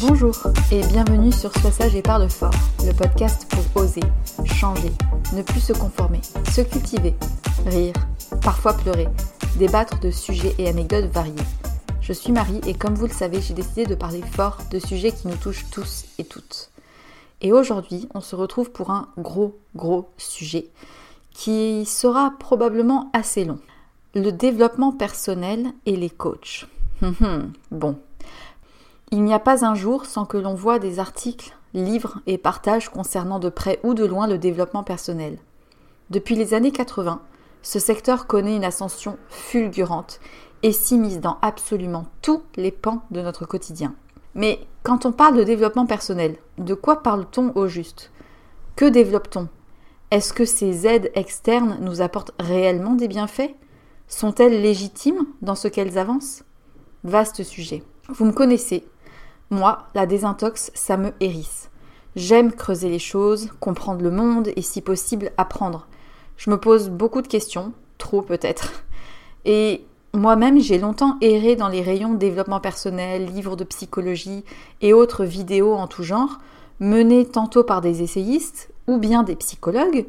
Bonjour et bienvenue sur Sois sage et parle fort, le podcast pour oser, changer, ne plus se conformer, se cultiver, rire, parfois pleurer, débattre de sujets et anecdotes variés. Je suis Marie et comme vous le savez, j'ai décidé de parler fort de sujets qui nous touchent tous et toutes. Et aujourd'hui, on se retrouve pour un gros, gros sujet qui sera probablement assez long. Le développement personnel et les coachs. Hum, hum, bon, il n'y a pas un jour sans que l'on voit des articles, livres et partages concernant de près ou de loin le développement personnel. Depuis les années 80, ce secteur connaît une ascension fulgurante et s'immisce dans absolument tous les pans de notre quotidien. Mais quand on parle de développement personnel, de quoi parle-t-on au juste? Que développe-t-on? Est-ce que ces aides externes nous apportent réellement des bienfaits? Sont-elles légitimes dans ce qu'elles avancent? Vaste sujet. Vous me connaissez, moi, la désintox, ça me hérisse. J'aime creuser les choses, comprendre le monde et si possible apprendre. Je me pose beaucoup de questions, trop peut-être. Et moi-même, j'ai longtemps erré dans les rayons développement personnel, livres de psychologie et autres vidéos en tout genre, menées tantôt par des essayistes ou bien des psychologues,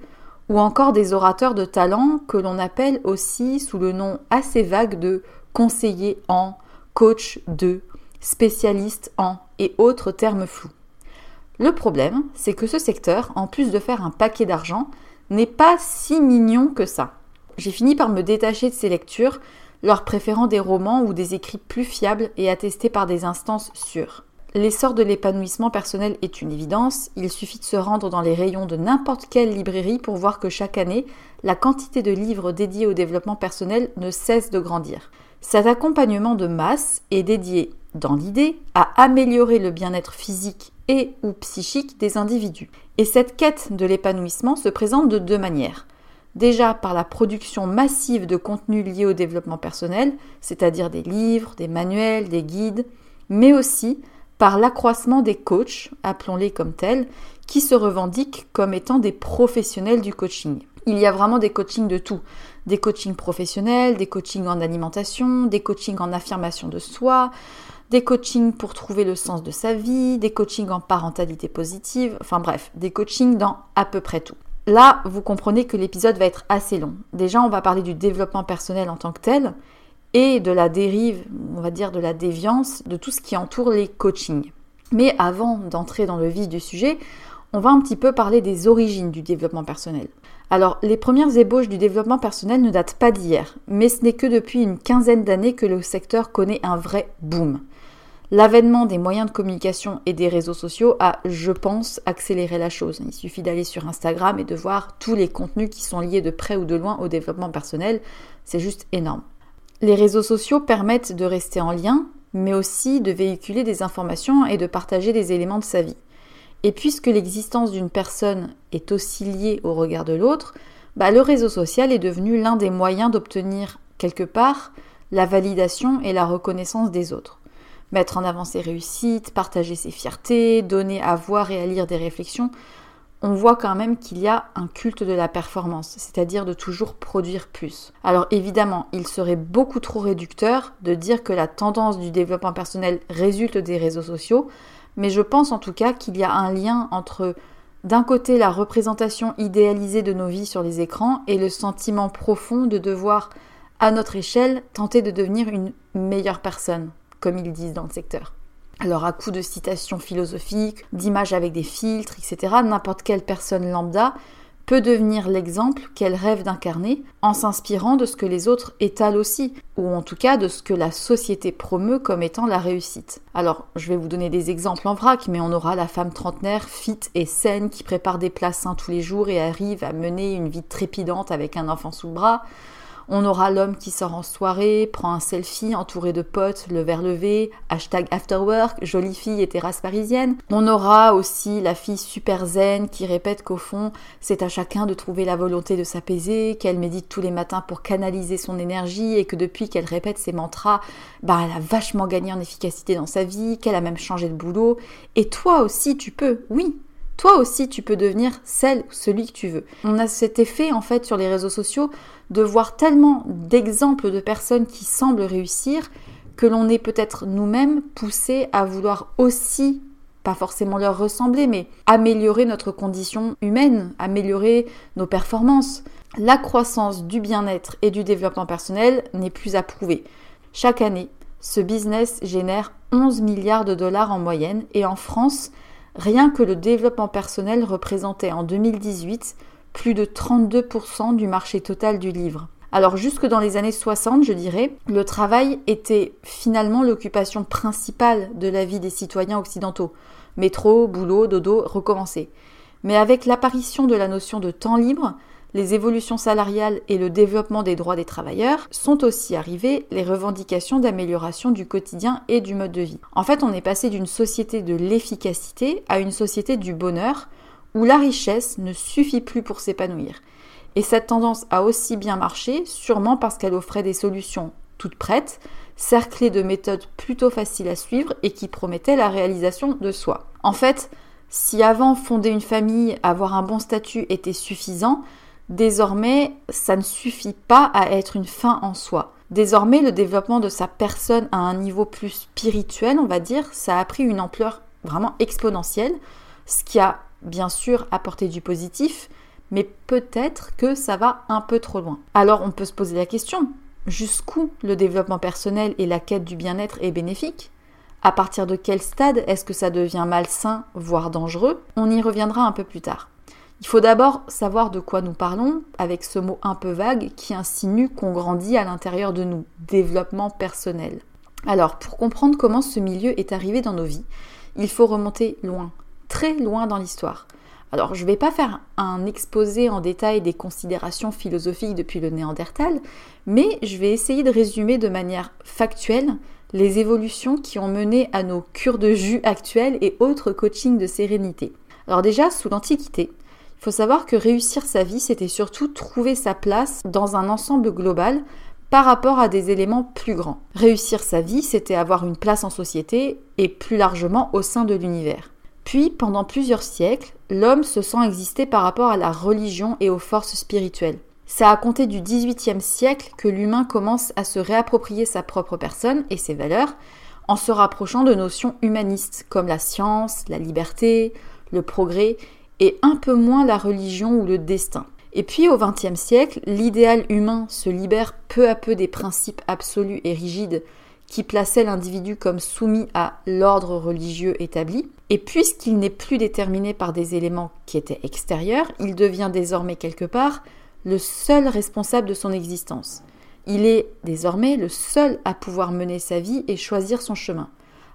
ou encore des orateurs de talent que l'on appelle aussi sous le nom assez vague de conseiller en, coach de spécialistes en et autres termes flous. Le problème, c'est que ce secteur, en plus de faire un paquet d'argent, n'est pas si mignon que ça. J'ai fini par me détacher de ces lectures, leur préférant des romans ou des écrits plus fiables et attestés par des instances sûres. L'essor de l'épanouissement personnel est une évidence, il suffit de se rendre dans les rayons de n'importe quelle librairie pour voir que chaque année, la quantité de livres dédiés au développement personnel ne cesse de grandir. Cet accompagnement de masse est dédié, dans l'idée, à améliorer le bien-être physique et ou psychique des individus. Et cette quête de l'épanouissement se présente de deux manières. Déjà par la production massive de contenus liés au développement personnel, c'est-à-dire des livres, des manuels, des guides, mais aussi par l'accroissement des coachs, appelons-les comme tels, qui se revendiquent comme étant des professionnels du coaching. Il y a vraiment des coachings de tout. Des coachings professionnels, des coachings en alimentation, des coachings en affirmation de soi, des coachings pour trouver le sens de sa vie, des coachings en parentalité positive, enfin bref, des coachings dans à peu près tout. Là, vous comprenez que l'épisode va être assez long. Déjà, on va parler du développement personnel en tant que tel et de la dérive, on va dire de la déviance, de tout ce qui entoure les coachings. Mais avant d'entrer dans le vif du sujet, on va un petit peu parler des origines du développement personnel. Alors, les premières ébauches du développement personnel ne datent pas d'hier, mais ce n'est que depuis une quinzaine d'années que le secteur connaît un vrai boom. L'avènement des moyens de communication et des réseaux sociaux a, je pense, accéléré la chose. Il suffit d'aller sur Instagram et de voir tous les contenus qui sont liés de près ou de loin au développement personnel. C'est juste énorme. Les réseaux sociaux permettent de rester en lien, mais aussi de véhiculer des informations et de partager des éléments de sa vie. Et puisque l'existence d'une personne est aussi liée au regard de l'autre, bah, le réseau social est devenu l'un des moyens d'obtenir quelque part la validation et la reconnaissance des autres mettre en avant ses réussites, partager ses fiertés, donner à voir et à lire des réflexions, on voit quand même qu'il y a un culte de la performance, c'est-à-dire de toujours produire plus. Alors évidemment, il serait beaucoup trop réducteur de dire que la tendance du développement personnel résulte des réseaux sociaux, mais je pense en tout cas qu'il y a un lien entre d'un côté la représentation idéalisée de nos vies sur les écrans et le sentiment profond de devoir, à notre échelle, tenter de devenir une meilleure personne comme ils disent dans le secteur. Alors à coup de citations philosophiques, d'images avec des filtres, etc., n'importe quelle personne lambda peut devenir l'exemple qu'elle rêve d'incarner en s'inspirant de ce que les autres étalent aussi, ou en tout cas de ce que la société promeut comme étant la réussite. Alors, je vais vous donner des exemples en vrac, mais on aura la femme trentenaire, fit et saine, qui prépare des plats tous les jours et arrive à mener une vie trépidante avec un enfant sous le bras. On aura l'homme qui sort en soirée, prend un selfie entouré de potes, le verre levé, hashtag afterwork, jolie fille et terrasse parisienne. On aura aussi la fille super zen qui répète qu'au fond, c'est à chacun de trouver la volonté de s'apaiser, qu'elle médite tous les matins pour canaliser son énergie et que depuis qu'elle répète ses mantras, bah elle a vachement gagné en efficacité dans sa vie, qu'elle a même changé de boulot. Et toi aussi tu peux, oui, toi aussi tu peux devenir celle ou celui que tu veux. On a cet effet en fait sur les réseaux sociaux de voir tellement d'exemples de personnes qui semblent réussir que l'on est peut-être nous-mêmes poussés à vouloir aussi, pas forcément leur ressembler, mais améliorer notre condition humaine, améliorer nos performances. La croissance du bien-être et du développement personnel n'est plus à prouver. Chaque année, ce business génère 11 milliards de dollars en moyenne et en France, rien que le développement personnel représentait en 2018 plus de 32% du marché total du livre. Alors jusque dans les années 60, je dirais, le travail était finalement l'occupation principale de la vie des citoyens occidentaux. Métro, boulot, dodo, recommencer. Mais avec l'apparition de la notion de temps libre, les évolutions salariales et le développement des droits des travailleurs, sont aussi arrivées les revendications d'amélioration du quotidien et du mode de vie. En fait, on est passé d'une société de l'efficacité à une société du bonheur, où la richesse ne suffit plus pour s'épanouir. Et cette tendance a aussi bien marché, sûrement parce qu'elle offrait des solutions toutes prêtes, cerclées de méthodes plutôt faciles à suivre et qui promettaient la réalisation de soi. En fait, si avant fonder une famille, avoir un bon statut était suffisant, désormais ça ne suffit pas à être une fin en soi. Désormais, le développement de sa personne à un niveau plus spirituel, on va dire, ça a pris une ampleur vraiment exponentielle, ce qui a bien sûr apporter du positif, mais peut-être que ça va un peu trop loin. Alors on peut se poser la question, jusqu'où le développement personnel et la quête du bien-être est bénéfique? À partir de quel stade est-ce que ça devient malsain, voire dangereux? On y reviendra un peu plus tard. Il faut d'abord savoir de quoi nous parlons avec ce mot un peu vague qui insinue qu'on grandit à l'intérieur de nous, développement personnel. Alors, pour comprendre comment ce milieu est arrivé dans nos vies, il faut remonter loin, très loin dans l'histoire. Alors, je ne vais pas faire un exposé en détail des considérations philosophiques depuis le Néandertal, mais je vais essayer de résumer de manière factuelle les évolutions qui ont mené à nos cures de jus actuelles et autres coachings de sérénité. Alors déjà, sous l'Antiquité, faut savoir que réussir sa vie, c'était surtout trouver sa place dans un ensemble global par rapport à des éléments plus grands. Réussir sa vie, c'était avoir une place en société et plus largement au sein de l'univers. Puis, pendant plusieurs siècles, l'homme se sent exister par rapport à la religion et aux forces spirituelles. C'est à compter du XVIIIe siècle que l'humain commence à se réapproprier sa propre personne et ses valeurs en se rapprochant de notions humanistes comme la science, la liberté, le progrès et un peu moins la religion ou le destin. Et puis au XXe siècle, l'idéal humain se libère peu à peu des principes absolus et rigides qui plaçaient l'individu comme soumis à l'ordre religieux établi. Et puisqu'il n'est plus déterminé par des éléments qui étaient extérieurs, il devient désormais quelque part le seul responsable de son existence. Il est désormais le seul à pouvoir mener sa vie et choisir son chemin.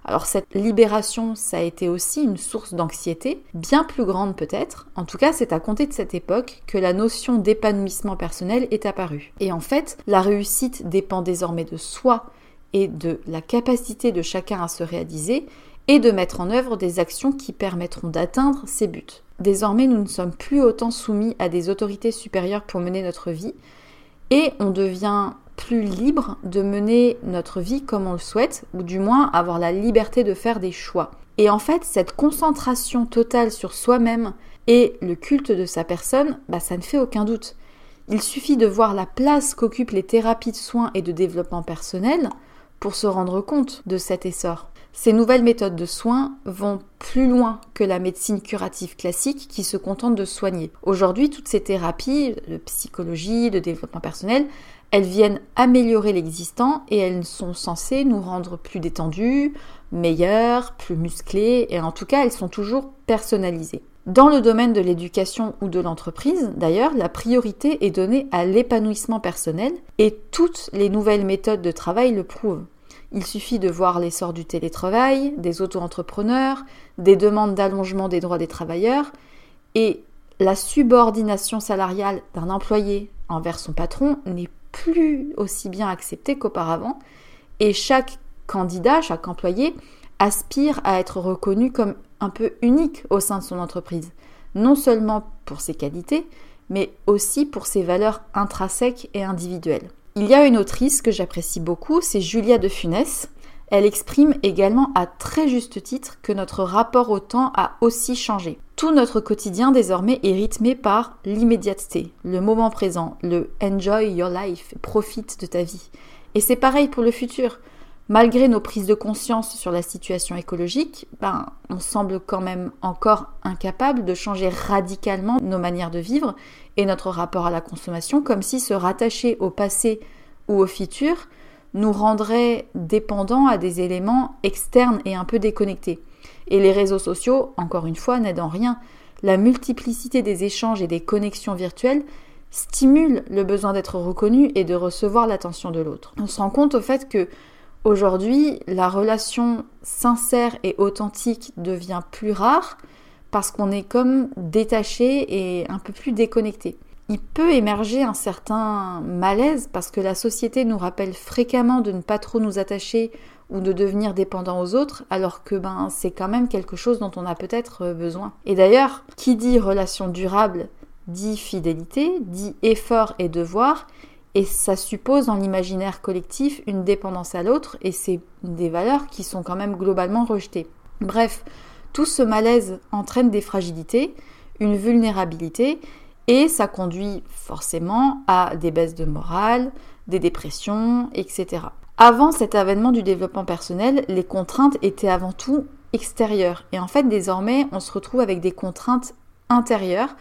Alors cette libération, ça a été aussi une source d'anxiété, bien plus grande peut-être. En tout cas, c'est à compter de cette époque que la notion d'épanouissement personnel est apparue. Et en fait, la réussite dépend désormais de soi et de la capacité de chacun à se réaliser et de mettre en œuvre des actions qui permettront d'atteindre ces buts. Désormais, nous ne sommes plus autant soumis à des autorités supérieures pour mener notre vie et on devient plus libre de mener notre vie comme on le souhaite, ou du moins avoir la liberté de faire des choix. Et en fait, cette concentration totale sur soi-même et le culte de sa personne, bah, ça ne fait aucun doute. Il suffit de voir la place qu'occupent les thérapies de soins et de développement personnel pour se rendre compte de cet essor. Ces nouvelles méthodes de soins vont plus loin que la médecine curative classique qui se contente de soigner. Aujourd'hui, toutes ces thérapies de psychologie, de développement personnel, elles viennent améliorer l'existant et elles sont censées nous rendre plus détendus, meilleurs, plus musclés et en tout cas, elles sont toujours personnalisées. Dans le domaine de l'éducation ou de l'entreprise, d'ailleurs, la priorité est donnée à l'épanouissement personnel et toutes les nouvelles méthodes de travail le prouvent. Il suffit de voir l'essor du télétravail, des auto-entrepreneurs, des demandes d'allongement des droits des travailleurs et la subordination salariale d'un employé envers son patron n'est plus aussi bien acceptée qu'auparavant et chaque candidat, chaque employé aspire à être reconnu comme un peu unique au sein de son entreprise, non seulement pour ses qualités, mais aussi pour ses valeurs intrinsèques et individuelles. Il y a une autrice que j'apprécie beaucoup, c'est Julia de Funès. Elle exprime également à très juste titre que notre rapport au temps a aussi changé. Tout notre quotidien désormais est rythmé par l'immédiateté, le moment présent, le enjoy your life, profite de ta vie. Et c'est pareil pour le futur malgré nos prises de conscience sur la situation écologique, ben, on semble quand même encore incapable de changer radicalement nos manières de vivre et notre rapport à la consommation, comme si se rattacher au passé ou au futur nous rendrait dépendants à des éléments externes et un peu déconnectés. Et les réseaux sociaux, encore une fois, n'aident en rien. La multiplicité des échanges et des connexions virtuelles stimule le besoin d'être reconnu et de recevoir l'attention de l'autre. On se rend compte au fait que Aujourd'hui, la relation sincère et authentique devient plus rare parce qu'on est comme détaché et un peu plus déconnecté. Il peut émerger un certain malaise parce que la société nous rappelle fréquemment de ne pas trop nous attacher ou de devenir dépendant aux autres, alors que ben c'est quand même quelque chose dont on a peut-être besoin. Et d'ailleurs, qui dit relation durable dit fidélité, dit effort et devoir, et ça suppose dans l'imaginaire collectif une dépendance à l'autre et c'est des valeurs qui sont quand même globalement rejetées. Bref, tout ce malaise entraîne des fragilités, une vulnérabilité et ça conduit forcément à des baisses de morale, des dépressions, etc. Avant cet avènement du développement personnel, les contraintes étaient avant tout extérieures et en fait désormais on se retrouve avec des contraintes intérieures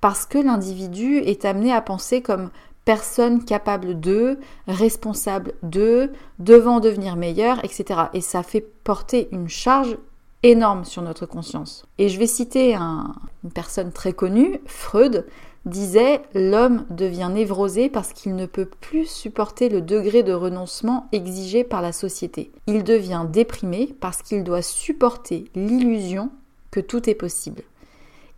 parce que l'individu est amené à penser comme personne capable de, responsable de, devant devenir meilleur, etc. Et ça fait porter une charge énorme sur notre conscience. Et je vais citer une personne très connue, Freud, disait L'homme devient névrosé parce qu'il ne peut plus supporter le degré de renoncement exigé par la société. Il devient déprimé parce qu'il doit supporter l'illusion que tout est possible.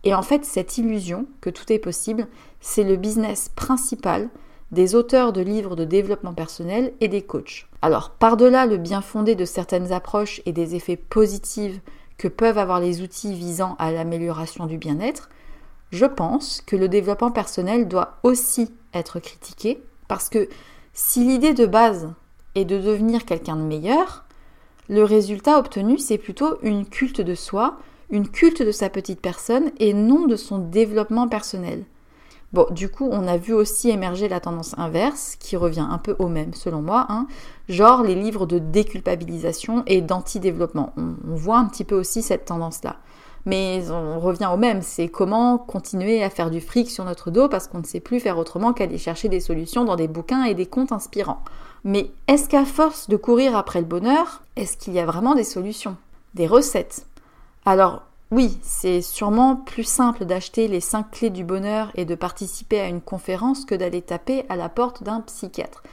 Et en fait, cette illusion que tout est possible, c'est le business principal des auteurs de livres de développement personnel et des coachs. Alors, par-delà le bien fondé de certaines approches et des effets positifs que peuvent avoir les outils visant à l'amélioration du bien-être, je pense que le développement personnel doit aussi être critiqué parce que si l'idée de base est de devenir quelqu'un de meilleur, le résultat obtenu c'est plutôt une culte de soi, une culte de sa petite personne et non de son développement personnel. Bon, du coup, on a vu aussi émerger la tendance inverse, qui revient un peu au même selon moi, hein, genre les livres de déculpabilisation et d'anti-développement. on, voit un petit peu aussi cette tendance-là. Mais on revient au même, c'est comment continuer à faire du fric sur notre dos parce qu'on ne sait plus faire autrement qu'aller chercher des solutions dans des bouquins et des contes inspirants. Mais est-ce qu'à force de courir après le bonheur, est-ce qu'il y a vraiment des solutions Des recettes? Alors oui, c'est sûrement plus simple d'acheter les 5 clés du bonheur et de participer à une conférence que d'aller taper à la porte d'un psychiatre.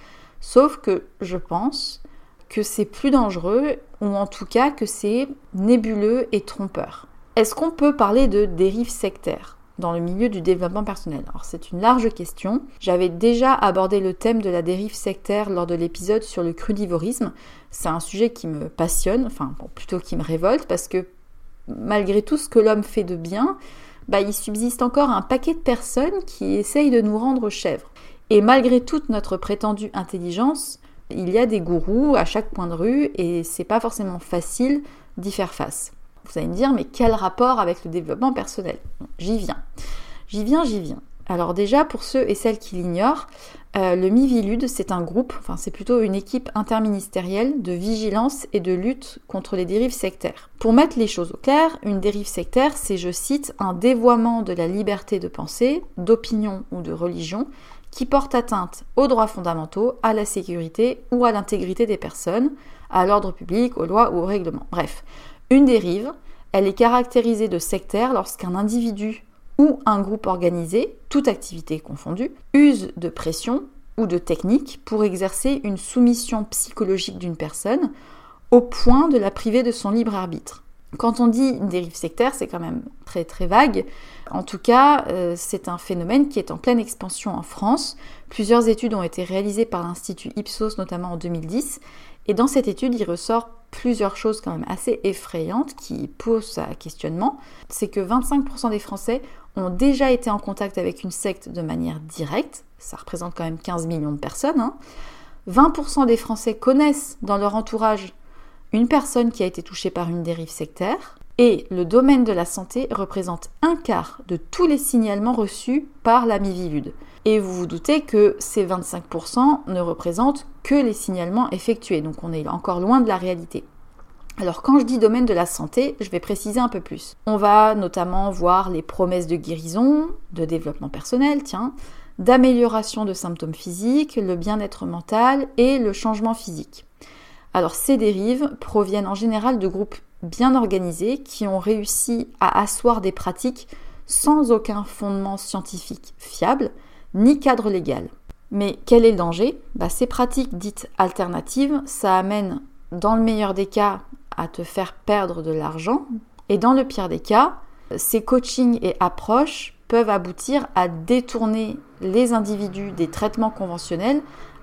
Sauf que je pense que c'est plus dangereux, ou en tout cas que c'est nébuleux et trompeur. Est-ce qu'on peut parler de dérive sectaire dans le milieu du développement personnel? Alors c'est une large question. J'avais déjà abordé le thème de la dérive sectaire lors de l'épisode sur le crudivorisme. C'est un sujet qui me passionne, enfin plutôt qui me révolte parce que malgré tout ce que l'homme fait de bien, bah, il subsiste encore un paquet de personnes qui essayent de nous rendre chèvres. Et malgré toute notre prétendue intelligence, il y a des gourous à chaque point de rue et c'est pas forcément facile d'y faire face. Vous allez me dire, mais quel rapport avec le développement personnel? J'y viens. J'y viens, j'y viens. Alors déjà, pour ceux et celles qui l'ignorent, euh, le MIVILUD, c'est un groupe, enfin c'est plutôt une équipe interministérielle de vigilance et de lutte contre les dérives sectaires. Pour mettre les choses au clair, une dérive sectaire, c'est, je cite, un dévoiement de la liberté de pensée, d'opinion ou de religion qui porte atteinte aux droits fondamentaux, à la sécurité ou à l'intégrité des personnes, à l'ordre public, aux lois ou aux règlements. Bref, une dérive, elle est caractérisée de sectaire lorsqu'un individu ou un groupe organisé, toute activité confondue, use de pression ou de technique pour exercer une soumission psychologique d'une personne au point de la priver de son libre arbitre. Quand on dit dérive sectaire, c'est quand même très très vague. En tout cas, euh, c'est un phénomène qui est en pleine expansion en France. Plusieurs études ont été réalisées par l'Institut Ipsos, notamment en 2010, et dans cette étude, il ressort plusieurs choses quand même assez effrayantes qui posent à questionnement. C'est que 25% des Français ont déjà été en contact avec une secte de manière directe. Ça représente quand même 15 millions de personnes. 20% hein. des Français connaissent dans leur entourage une personne qui a été touchée par une dérive sectaire. Et le domaine de la santé représente un quart de tous les signalements reçus par la Mivilude. Et vous vous doutez que ces 25% ne représentent que les signalements effectués, donc on est encore loin de la réalité. Alors quand je dis domaine de la santé, je vais préciser un peu plus. On va notamment voir les promesses de guérison, de développement personnel, tiens, d'amélioration de symptômes physiques, le bien-être mental et le changement physique. Alors ces dérives proviennent en général de groupes bien organisés qui ont réussi à asseoir des pratiques sans aucun fondement scientifique fiable ni cadre légal. Mais quel est le danger? Bah, Ces pratiques dites alternatives, ça amène dans le meilleur des cas à te faire perdre de l'argent et dans le pire des cas, ces coachings et approches peuvent aboutir à détourner les individus des traitements conventionnels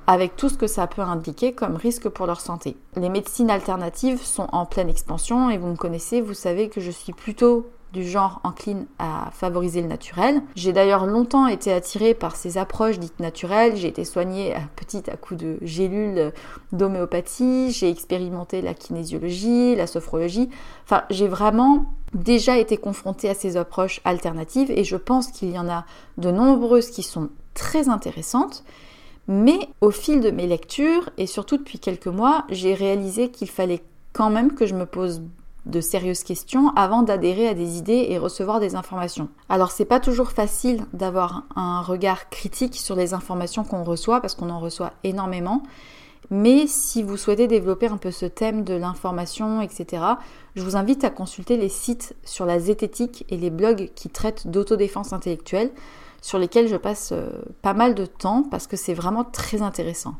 avec tout ce que ça peut indiquer comme risque pour leur santé. Les médecines alternatives sont en pleine expansion et vous me connaissez, vous savez que je suis plutôt du genre encline à favoriser le naturel. J'ai d'ailleurs longtemps été attirée par ces approches dites naturelles. J'ai été soignée à petit à coup de gélules d'homéopathie, j'ai expérimenté la kinésiologie, la sophrologie. Enfin, j'ai vraiment déjà été confrontée à ces approches alternatives et je pense qu'il y en a de nombreuses qui sont très intéressantes. Mais au fil de mes lectures et surtout depuis quelques mois, j'ai réalisé qu'il fallait quand même que je me pose de sérieuses questions avant d'adhérer à des idées et recevoir des informations. Alors c'est pas toujours facile d'avoir un regard critique sur les informations qu'on reçoit parce qu'on en reçoit énormément. Mais si vous souhaitez développer un peu ce thème de l'information, etc., je vous invite à consulter les sites sur la zététique et les blogs qui traitent d'autodéfense intellectuelle, sur lesquels je passe euh, pas mal de temps parce que c'est vraiment très intéressant.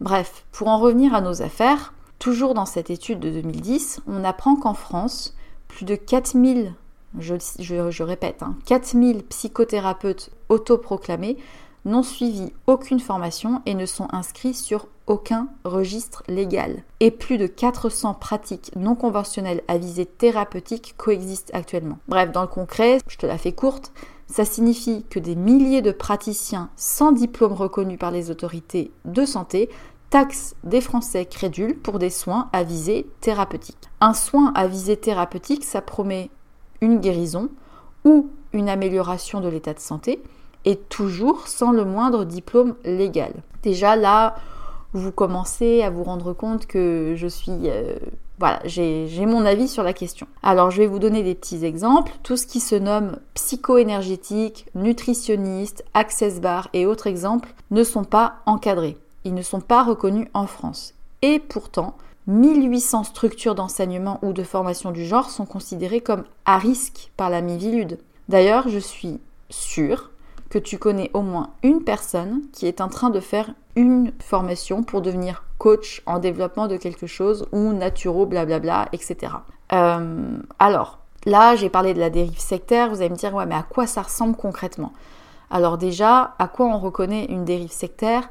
Bref, pour en revenir à nos affaires, toujours dans cette étude de 2010, on apprend qu'en France, plus de 4000, je, je, répète, 4000 hein, psychothérapeutes autoproclamés n'ont suivi aucune formation et ne sont inscrits sur aucun registre légal. Et plus de 400 pratiques non conventionnelles à visée thérapeutique coexistent actuellement. Bref, dans le concret, je te la fais courte, ça signifie que des milliers de praticiens sans diplôme reconnu par les autorités de santé taxent des Français crédules pour des soins à visée thérapeutique. Un soin à visée thérapeutique, ça promet une guérison ou une amélioration de l'état de santé, et toujours sans le moindre diplôme légal. Déjà là, vous commencez à vous rendre compte que je suis... Euh, voilà, j'ai mon avis sur la question. Alors je vais vous donner des petits exemples. Tout ce qui se nomme psycho-énergétique, nutritionniste, access bar et autres exemples ne sont pas encadrés. Ils ne sont pas reconnus en France. Et pourtant, 1800 structures d'enseignement ou de formation du genre sont considérées comme à risque par la Mivilude. D'ailleurs, je suis sûre que tu connais au moins une personne qui est en train de faire une formation pour devenir coach en développement de quelque chose ou naturo, blablabla, etc. Euh, alors, là, j'ai parlé de la dérive sectaire. Vous allez me dire, ouais, mais à quoi ça ressemble concrètement? Alors déjà, à quoi on reconnaît une dérive sectaire?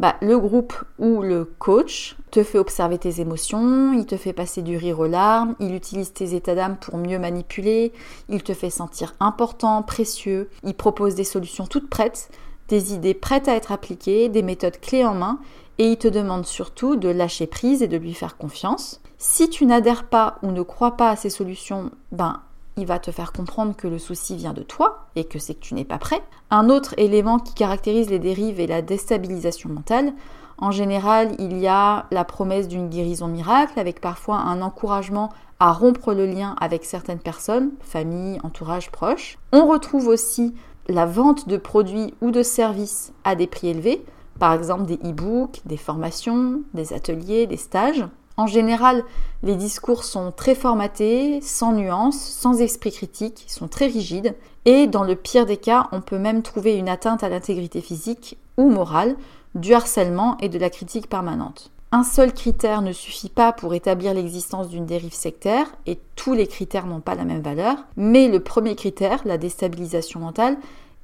Bah, le groupe ou le coach te fait observer tes émotions, il te fait passer du rire aux larmes, il utilise tes états d'âme pour mieux manipuler, il te fait sentir important, précieux, il propose des solutions toutes prêtes, des idées prêtes à être appliquées, des méthodes clés en main, et il te demande surtout de lâcher prise et de lui faire confiance. Si tu n'adhères pas ou ne crois pas à ces solutions, ben il va te faire comprendre que le souci vient de toi et que c'est que tu n'es pas prêt. Un autre élément qui caractérise les dérives est la déstabilisation mentale. En général, il y a la promesse d'une guérison miracle avec parfois un encouragement à rompre le lien avec certaines personnes, famille, entourage, proches. On retrouve aussi la vente de produits ou de services à des prix élevés, par exemple des e-books, des formations, des ateliers, des stages. En général, les discours sont très formatés, sans nuances, sans esprit critique, ils sont très rigides, et dans le pire des cas, on peut même trouver une atteinte à l'intégrité physique ou morale, du harcèlement et de la critique permanente. Un seul critère ne suffit pas pour établir l'existence d'une dérive sectaire, et tous les critères n'ont pas la même valeur, mais le premier critère, la déstabilisation mentale,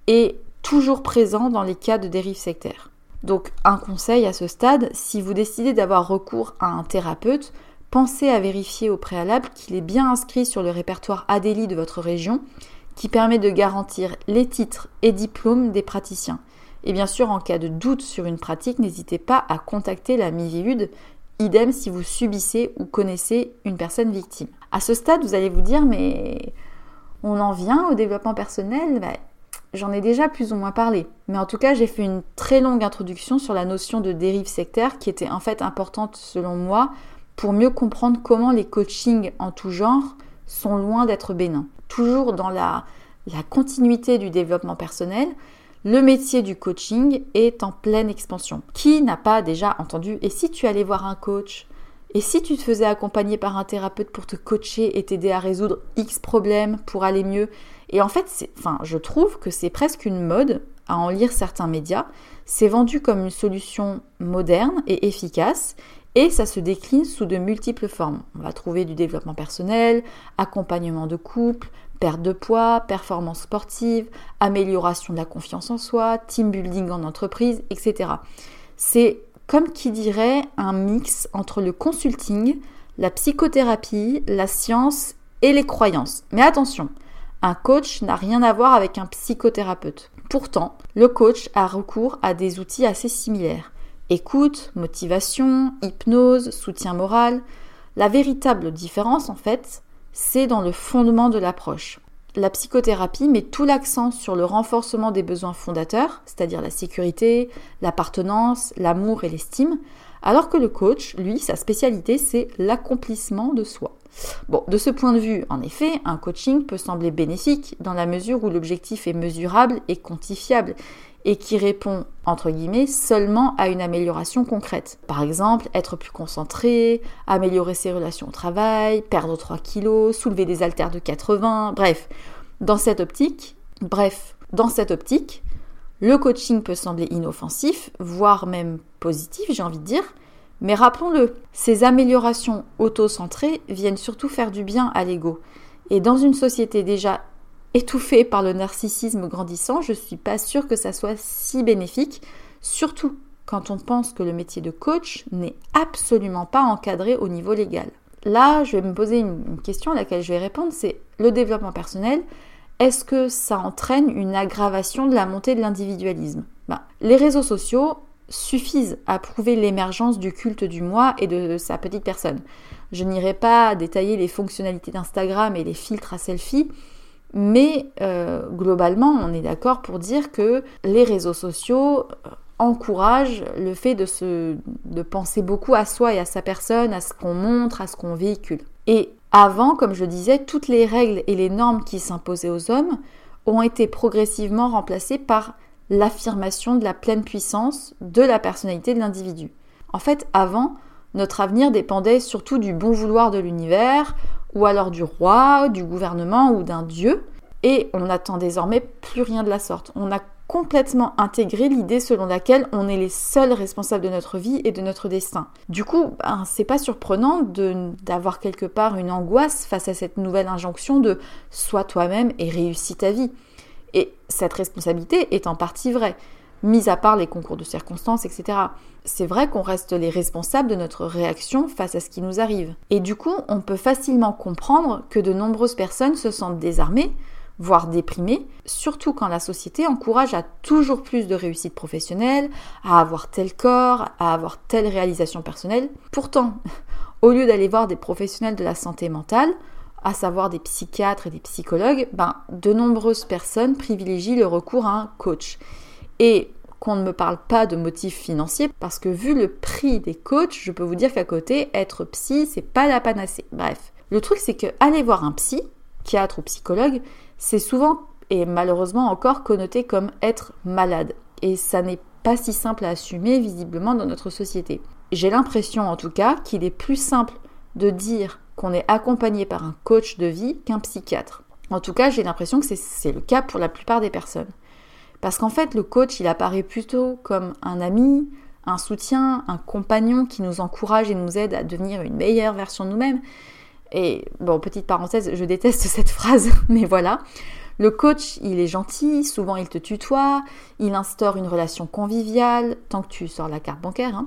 est toujours présent dans les cas de dérive sectaire. Donc un conseil à ce stade, si vous décidez d'avoir recours à un thérapeute, pensez à vérifier au préalable qu'il est bien inscrit sur le répertoire ADELI de votre région, qui permet de garantir les titres et diplômes des praticiens. Et bien sûr, en cas de doute sur une pratique, n'hésitez pas à contacter la MIVIUD, idem si vous subissez ou connaissez une personne victime. À ce stade, vous allez vous dire, mais on en vient au développement personnel bah, j'en ai déjà plus ou moins parlé. Mais en tout cas, j'ai fait une très longue introduction sur la notion de dérive sectaire qui était en fait importante selon moi pour mieux comprendre comment les coachings en tout genre sont loin d'être bénins. Toujours dans la, la continuité du développement personnel, le métier du coaching est en pleine expansion. Qui n'a pas déjà entendu Et si tu allais voir un coach? Et si tu te faisais accompagner par un thérapeute pour te coacher et t'aider à résoudre X problèmes pour aller mieux? Et en fait, enfin, je trouve que c'est presque une mode à en lire certains médias. C'est vendu comme une solution moderne et efficace et ça se décline sous de multiples formes. On va trouver du développement personnel, accompagnement de couple, perte de poids, performance sportive, amélioration de la confiance en soi, team building en entreprise, etc. C'est comme qui dirait un mix entre le consulting, la psychothérapie, la science et les croyances. Mais attention, un coach n'a rien à voir avec un psychothérapeute. Pourtant, le coach a recours à des outils assez similaires. Écoute, motivation, hypnose, soutien moral. La véritable différence, en fait, c'est dans le fondement de l'approche. La psychothérapie met tout l'accent sur le renforcement des besoins fondateurs, c'est-à-dire la sécurité, l'appartenance, l'amour et l'estime, Alors que le coach, lui, sa spécialité, c'est l'accomplissement de soi. Bon, de ce point de vue, en effet, un coaching peut sembler bénéfique dans la mesure où l'objectif est mesurable et quantifiable et qui répond, entre guillemets, seulement à une amélioration concrète. Par exemple, être plus concentré, améliorer ses relations au travail, perdre 3 kilos, soulever des haltères de 80, bref. Dans cette optique, bref, dans cette optique, le coaching peut sembler inoffensif, voire même positif, j'ai envie de dire, mais rappelons-le, ces améliorations auto-centrées viennent surtout faire du bien à l'ego. Et dans une société déjà étouffée par le narcissisme grandissant, je ne suis pas sûre que ça soit si bénéfique, surtout quand on pense que le métier de coach n'est absolument pas encadré au niveau légal. Là, je vais me poser une question à laquelle je vais répondre, c'est le développement personnel est-ce que ça entraîne une aggravation de la montée de l'individualisme? Ben, Les réseaux sociaux suffisent à prouver l'émergence du culte du moi et de sa petite personne. Je n'irai pas détailler les fonctionnalités d'Instagram et les filtres à selfie, mais euh, globalement, on est d'accord pour dire que les réseaux sociaux euh, encouragent le fait de, se, de penser beaucoup à soi et à sa personne, à ce qu'on montre, à ce qu'on véhicule. Et avant, comme je disais, toutes les règles et les normes qui s'imposaient aux hommes ont été progressivement remplacées par l'affirmation de la pleine puissance de la personnalité de l'individu. En fait, avant, notre avenir dépendait surtout du bon vouloir de l'univers, ou alors du roi, du gouvernement ou d'un dieu, et on n'attend désormais plus rien de la sorte. On a complètement intégré l'idée selon laquelle on est les seuls responsables de notre vie et de notre destin. Du coup, ben, c'est pas surprenant d'avoir quelque part une angoisse face à cette nouvelle injonction de sois toi-même et réussis ta vie. Et cette responsabilité est en partie vraie, mis à part les concours de circonstances, etc. C'est vrai qu'on reste les responsables de notre réaction face à ce qui nous arrive. Et du coup, on peut facilement comprendre que de nombreuses personnes se sentent désarmées, voire déprimé, surtout quand la société encourage à toujours plus de réussite professionnelle, à avoir tel corps, à avoir telle réalisation personnelle. Pourtant, au lieu d'aller voir des professionnels de la santé mentale, à savoir des psychiatres et des psychologues, ben, de nombreuses personnes privilégient le recours à un coach. Et qu'on ne me parle pas de motifs financiers, parce que vu le prix des coachs, je peux vous dire qu'à côté, être psy, c'est pas la panacée. Bref. Le truc, c'est que aller voir un psy, psychiatre ou psychologue, c'est souvent et malheureusement encore connoté comme être malade. Et ça n'est pas si simple à assumer visiblement dans notre société. J'ai l'impression en tout cas qu'il est plus simple de dire qu'on est accompagné par un coach de vie qu'un psychiatre. En tout cas, j'ai l'impression que c'est le cas pour la plupart des personnes. Parce qu'en fait, le coach, il apparaît plutôt comme un ami, un soutien, un compagnon qui nous encourage et nous aide à devenir une meilleure version de nous-mêmes. Et bon, petite parenthèse, je déteste cette phrase, mais voilà. Le coach, il est gentil, souvent il te tutoie, il instaure une relation conviviale, tant que tu sors la carte bancaire. Hein.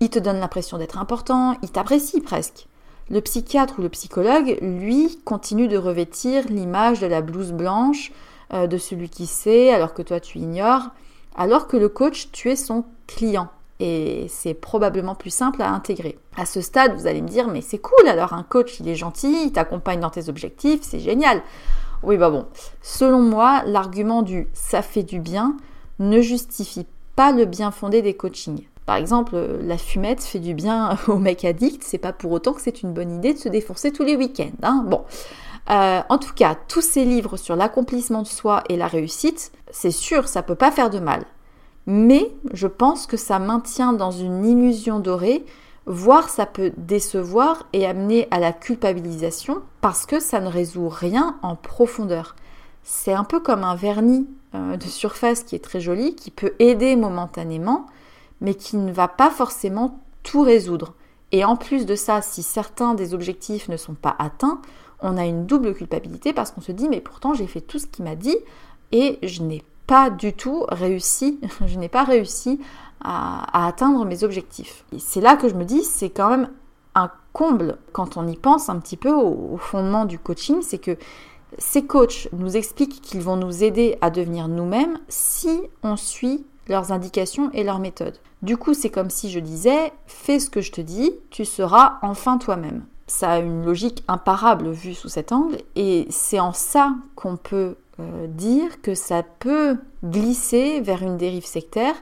Il te donne l'impression d'être important, il t'apprécie presque. Le psychiatre ou le psychologue, lui, continue de revêtir l'image de la blouse blanche, euh, de celui qui sait, alors que toi tu ignores, alors que le coach, tu es son client et c'est probablement plus simple à intégrer. À ce stade, vous allez me dire, mais c'est cool, alors un coach, il est gentil, il t'accompagne dans tes objectifs, c'est génial. Oui, bah bon, selon moi, l'argument du ça fait du bien ne justifie pas le bien fondé des coachings. Par exemple, la fumette fait du bien aux mecs addicts, c'est pas pour autant que c'est une bonne idée de se défoncer tous les week-ends. Hein bon. Euh, en tout cas, tous ces livres sur l'accomplissement de soi et la réussite, c'est sûr, ça peut pas faire de mal mais je pense que ça maintient dans une illusion dorée, voire ça peut décevoir et amener à la culpabilisation parce que ça ne résout rien en profondeur. C'est un peu comme un vernis euh, de surface qui est très joli, qui peut aider momentanément, mais qui ne va pas forcément tout résoudre. Et en plus de ça, si certains des objectifs ne sont pas atteints, on a une double culpabilité parce qu'on se dit mais pourtant j'ai fait tout ce qu'il m'a dit et je n'ai pas du tout réussi, je n'ai pas réussi à, atteindre mes objectifs. c'est là que je me dis, c'est quand même un comble quand on y pense un petit peu au, fondement du coaching, c'est que ces coachs nous expliquent qu'ils vont nous aider à devenir nous-mêmes si on suit leurs indications et leurs méthodes. Du coup, c'est comme si je disais, fais ce que je te dis, tu seras enfin toi-même. Ça a une logique imparable vue sous cet angle, et c'est en ça qu'on peut euh, dire que ça peut glisser vers une dérive sectaire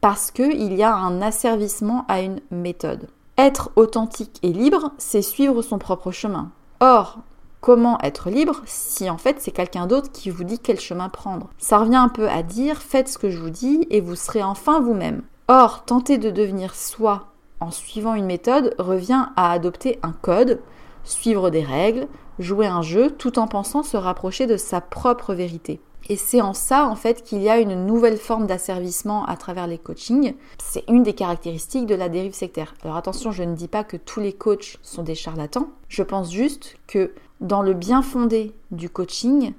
parce qu'il y a un asservissement à une méthode. Être authentique et libre, c'est suivre son propre chemin. Or, comment être libre si en fait c'est quelqu'un d'autre qui vous dit quel chemin prendre? Ça revient un peu à dire faites ce que je vous dis et vous serez enfin vous-même. Or, tenter de devenir soi en suivant une méthode revient à adopter un code, suivre des règles, jouer un jeu tout en pensant se rapprocher de sa propre vérité. Et c'est en ça, en fait, qu'il y a une nouvelle forme d'asservissement à travers les coachings. C'est une des caractéristiques de la dérive sectaire. Alors attention, je ne dis pas que tous les coachs sont des charlatans. Je pense juste que dans le bien fondé du coaching,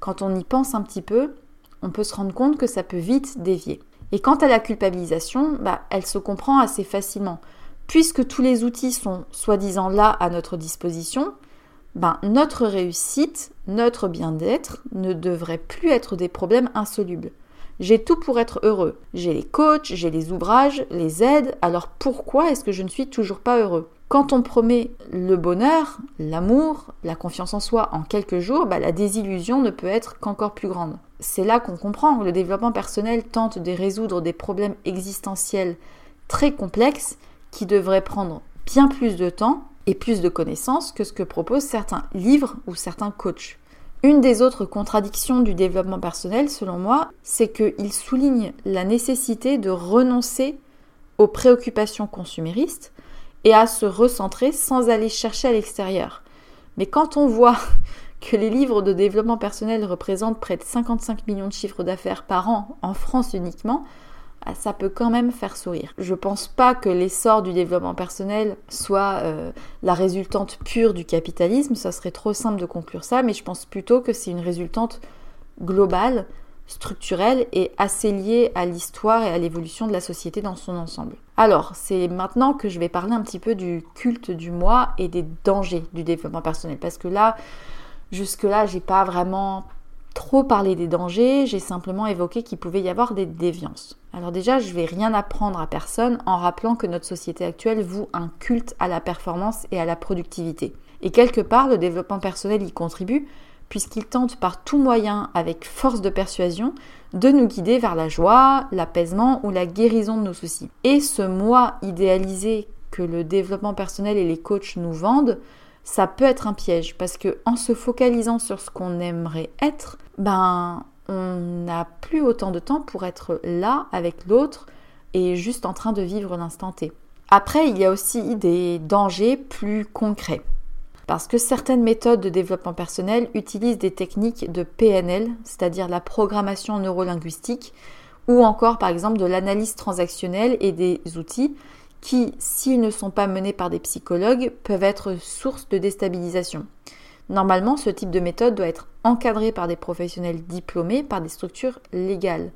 quand on y pense un petit peu, on peut se rendre compte que ça peut vite dévier. Et quant à la culpabilisation, bah, elle se comprend assez facilement. Puisque tous les outils sont soi-disant là à notre disposition, ben, notre réussite, notre bien-être ne devrait plus être des problèmes insolubles. J'ai tout pour être heureux. J'ai les coachs, j'ai les ouvrages, les aides, alors pourquoi est-ce que je ne suis toujours pas heureux? Quand on promet le bonheur, l'amour, la confiance en soi en quelques jours, ben, la désillusion ne peut être qu'encore plus grande. C'est là qu'on comprend que le développement personnel tente de résoudre des problèmes existentiels très complexes qui devraient prendre bien plus de temps et plus de connaissances que ce que proposent certains livres ou certains coachs. Une des autres contradictions du développement personnel, selon moi, c'est qu'il souligne la nécessité de renoncer aux préoccupations consuméristes et à se recentrer sans aller chercher à l'extérieur. Mais quand on voit que les livres de développement personnel représentent près de 55 millions de chiffres d'affaires par an en France uniquement, ça peut quand même faire sourire. Je pense pas que l'essor du développement personnel soit euh, la résultante pure du capitalisme, ça serait trop simple de conclure ça, mais je pense plutôt que c'est une résultante globale, structurelle et assez liée à l'histoire et à l'évolution de la société dans son ensemble. Alors, c'est maintenant que je vais parler un petit peu du culte du moi et des dangers du développement personnel, parce que là, jusque-là, j'ai pas vraiment trop parlé des dangers, j'ai simplement évoqué qu'il pouvait y avoir des déviances. Alors déjà, je vais rien apprendre à personne en rappelant que notre société actuelle voue un culte à la performance et à la productivité. Et quelque part, le développement personnel y contribue, puisqu'il tente par tout moyen, avec force de persuasion, de nous guider vers la joie, l'apaisement ou la guérison de nos soucis. Et ce moi idéalisé que le développement personnel et les coachs nous vendent, ça peut être un piège parce que en se focalisant sur ce qu'on aimerait être, ben on n'a plus autant de temps pour être là avec l'autre et juste en train de vivre l'instant T. Après, il y a aussi des dangers plus concrets. Parce que certaines méthodes de développement personnel utilisent des techniques de PNL, c'est-à-dire la programmation neurolinguistique, ou encore par exemple de l'analyse transactionnelle et des outils qui, s'ils ne sont pas menés par des psychologues, peuvent être source de déstabilisation. Normalement, ce type de méthode doit être encadré par des professionnels diplômés, par des structures légales.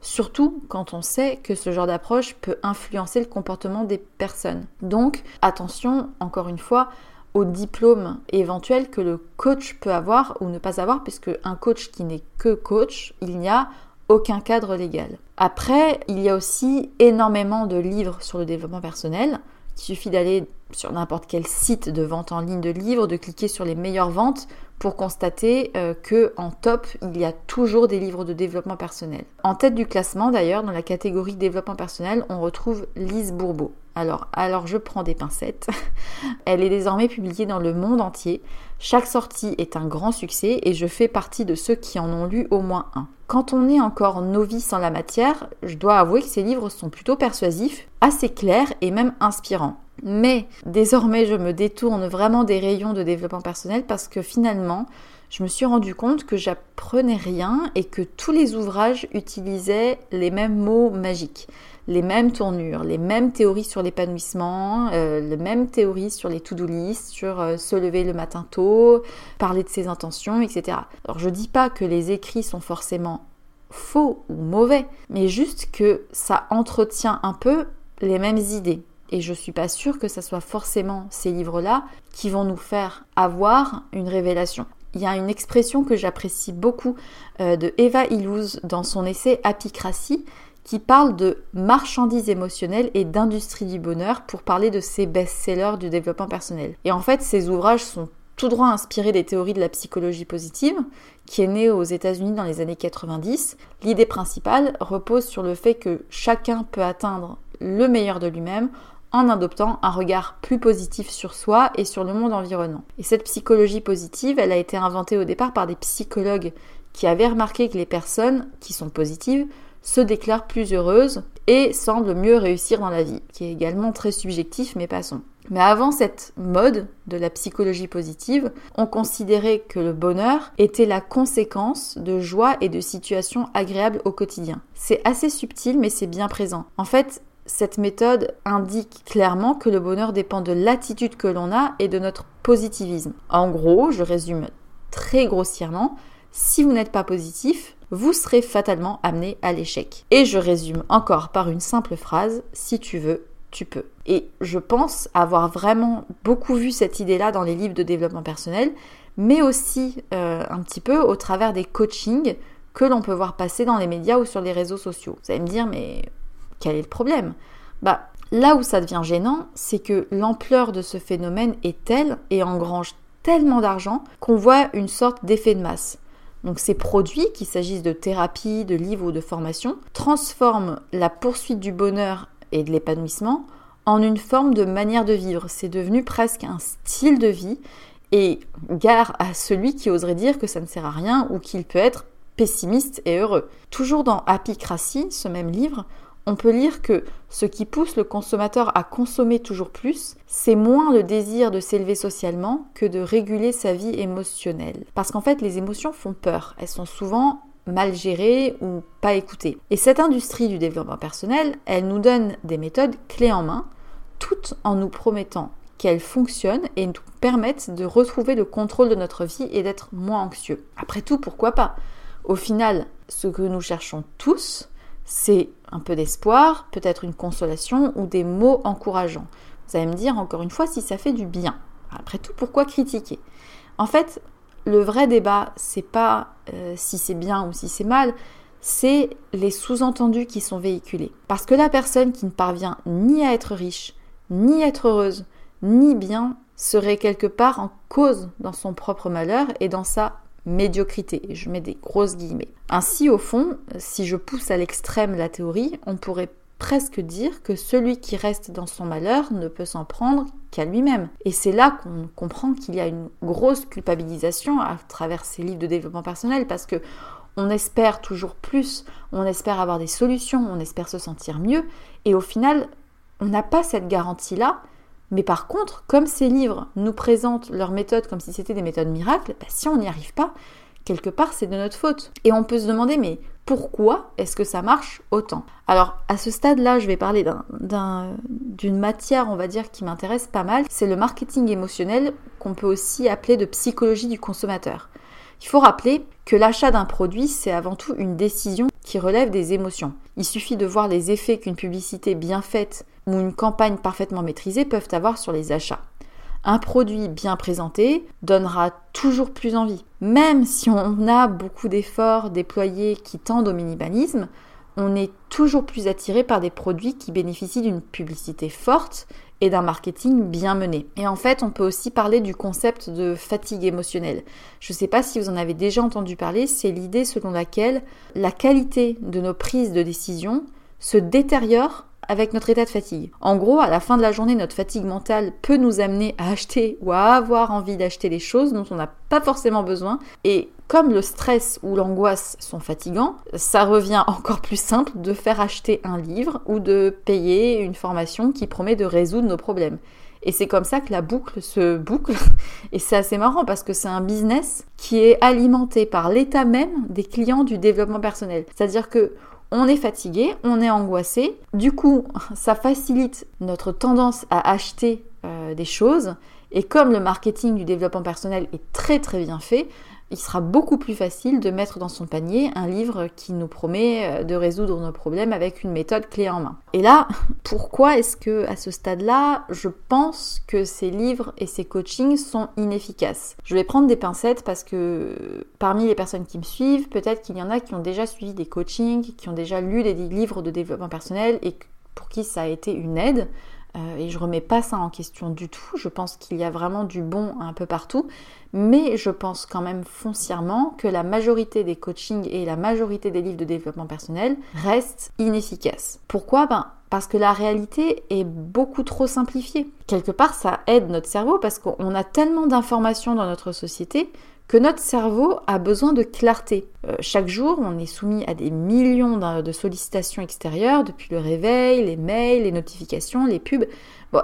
Surtout quand on sait que ce genre d'approche peut influencer le comportement des personnes. Donc, attention, encore une fois, au diplôme éventuel que le coach peut avoir ou ne pas avoir, puisque un coach qui n'est que coach, il n'y a aucun cadre légal. Après, il y a aussi énormément de livres sur le développement personnel. Il suffit d'aller sur n'importe quel site de vente en ligne de livres, de cliquer sur les meilleures ventes pour constater euh, que en top, il y a toujours des livres de développement personnel. En tête du classement d'ailleurs, dans la catégorie développement personnel, on retrouve Lise Bourbeau. Alors, alors je prends des pincettes. Elle est désormais publiée dans le monde entier. Chaque sortie est un grand succès et je fais partie de ceux qui en ont lu au moins un. Quand on est encore novice en la matière, je dois avouer que ces livres sont plutôt persuasifs, assez clairs et même inspirants. Mais désormais, je me détourne vraiment des rayons de développement personnel parce que finalement, je me suis rendu compte que j'apprenais rien et que tous les ouvrages utilisaient les mêmes mots magiques, les mêmes tournures, les mêmes théories sur l'épanouissement, euh, les mêmes théories sur les to-do list, sur euh, se lever le matin tôt, parler de ses intentions, etc. Alors je dis pas que les écrits sont forcément faux ou mauvais, mais juste que ça entretient un peu les mêmes idées. Et je suis pas sûre que ce soit forcément ces livres-là qui vont nous faire avoir une révélation. Il y a une expression que j'apprécie beaucoup euh, de Eva Illouz dans son essai Apicratie qui parle de marchandises émotionnelles et d'industrie du bonheur pour parler de ses best-sellers du développement personnel. Et en fait, ces ouvrages sont tout droit inspiré des théories de la psychologie positive, qui est née aux États-Unis dans les années 90. L'idée principale repose sur le fait que chacun peut atteindre le meilleur de lui-même en adoptant un regard plus positif sur soi et sur le monde environnant. Et cette psychologie positive, elle a été inventée au départ par des psychologues qui avaient remarqué que les personnes qui sont positives se déclarent plus heureuses et semblent mieux réussir dans la vie, qui est également très subjectif, mais passons. Mais avant cette mode de la psychologie positive, on considérait que le bonheur était la conséquence de joie et de situations agréables au quotidien. C'est assez subtil, mais c'est bien présent. En fait, cette méthode indique clairement que le bonheur dépend de l'attitude que l'on a et de notre positivisme. En gros, je résume très grossièrement, si vous n'êtes pas positif, vous serez fatalement amené à l'échec. Et je résume encore par une simple phrase, si tu veux, tu peux. Et je pense avoir vraiment beaucoup vu cette idée-là dans les livres de développement personnel, mais aussi euh, un petit peu au travers des coachings que l'on peut voir passer dans les médias ou sur les réseaux sociaux. Vous allez me dire, mais quel est le problème? Bah, là où ça devient gênant, c'est que l'ampleur de ce phénomène est telle et engrange tellement d'argent qu'on voit une sorte d'effet de masse. Donc ces produits, qu'il s'agisse de thérapie, de livres ou de formation, transforment la poursuite du bonheur et de l'épanouissement en une forme de manière de vivre. C'est devenu presque un style de vie et gare à celui qui oserait dire que ça ne sert à rien ou qu'il peut être pessimiste et heureux. Toujours dans Apicratie, ce même livre, on peut lire que ce qui pousse le consommateur à consommer toujours plus, c'est moins le désir de s'élever socialement que de réguler sa vie émotionnelle. Parce qu'en fait, les émotions font peur. Elles sont souvent mal gérées ou pas écoutées. Et cette industrie du développement personnel, elle nous donne des méthodes clés en main, toutes en nous promettant qu'elles fonctionnent et nous permettent de retrouver le contrôle de notre vie et d'être moins anxieux. Après tout, pourquoi pas? Au final, ce que nous cherchons tous, c'est un peu d'espoir, peut-être une consolation ou des mots encourageants. Vous allez me dire encore une fois si ça fait du bien. Après tout, pourquoi critiquer? En fait, le vrai débat, c'est pas euh, si c'est bien ou si c'est mal, c'est les sous-entendus qui sont véhiculés. Parce que la personne qui ne parvient ni à être riche, ni à être heureuse, ni bien, serait quelque part en cause dans son propre malheur et dans sa médiocrité. Je mets des grosses guillemets. Ainsi, au fond, si je pousse à l'extrême la théorie, on pourrait presque dire que celui qui reste dans son malheur ne peut s'en prendre qu'à lui-même. Et c'est là qu'on comprend qu'il y a une grosse culpabilisation à travers ces livres de développement personnel parce que on espère toujours plus, on espère avoir des solutions, on espère se sentir mieux et au final, on n'a pas cette garantie-là mais par contre, comme ces livres nous présentent leurs méthodes comme si c'était des méthodes miracles, bah, si on n'y arrive pas, quelque part c'est de notre faute. Et on peut se demander, mais pourquoi est-ce que ça marche autant? Alors à ce stade-là, je vais parler d'une matière, on va dire, qui m'intéresse pas mal, c'est le marketing émotionnel qu'on peut aussi appeler de psychologie du consommateur. Il faut rappeler que l'achat d'un produit, c'est avant tout une décision qui relève des émotions. Il suffit de voir les effets qu'une publicité bien faite ou une campagne parfaitement maîtrisée peuvent avoir sur les achats. Un produit bien présenté donnera toujours plus envie. Même si on a beaucoup d'efforts déployés qui tendent au minimalisme, on est toujours plus attiré par des produits qui bénéficient d'une publicité forte et d'un marketing bien mené. Et en fait, on peut aussi parler du concept de fatigue émotionnelle. Je ne sais pas si vous en avez déjà entendu parler, c'est l'idée selon laquelle la qualité de nos prises de décision se détériore avec notre état de fatigue. En gros, à la fin de la journée, notre fatigue mentale peut nous amener à acheter ou à avoir envie d'acheter des choses dont on n'a pas forcément besoin. Et comme le stress ou l'angoisse sont fatigants, ça revient encore plus simple de faire acheter un livre ou de payer une formation qui promet de résoudre nos problèmes. Et c'est comme ça que la boucle se boucle. Et c'est assez marrant parce que c'est un business qui est alimenté par l'état même des clients du développement personnel. C'est-à-dire que on est fatigué, on est angoissé. Du coup, ça facilite notre tendance à acheter euh, des choses. Et comme le marketing du développement personnel est très très bien fait, il sera beaucoup plus facile de mettre dans son panier un livre qui nous promet euh, de résoudre nos problèmes avec une méthode clé en main. Et là, pourquoi est-ce que à ce stade-là, je pense que ces livres et ces coachings sont inefficaces? Je vais prendre des pincettes parce que parmi les personnes qui me suivent, peut-être qu'il y en a qui ont déjà suivi des coachings, qui ont déjà lu des livres de développement personnel et pour qui ça a été une aide. Euh, et je remets pas ça en question du tout. Je pense qu'il y a vraiment du bon un peu partout, mais je pense quand même foncièrement que la majorité des coachings et la majorité des livres de développement personnel restent inefficaces. Pourquoi? Ben parce que la réalité est beaucoup trop simplifiée. Quelque part, ça aide notre cerveau parce qu'on a tellement d'informations dans notre société que notre cerveau a besoin de clarté. Euh, chaque jour, on est soumis à des millions de sollicitations extérieures, depuis le réveil, les mails, les notifications, les pubs.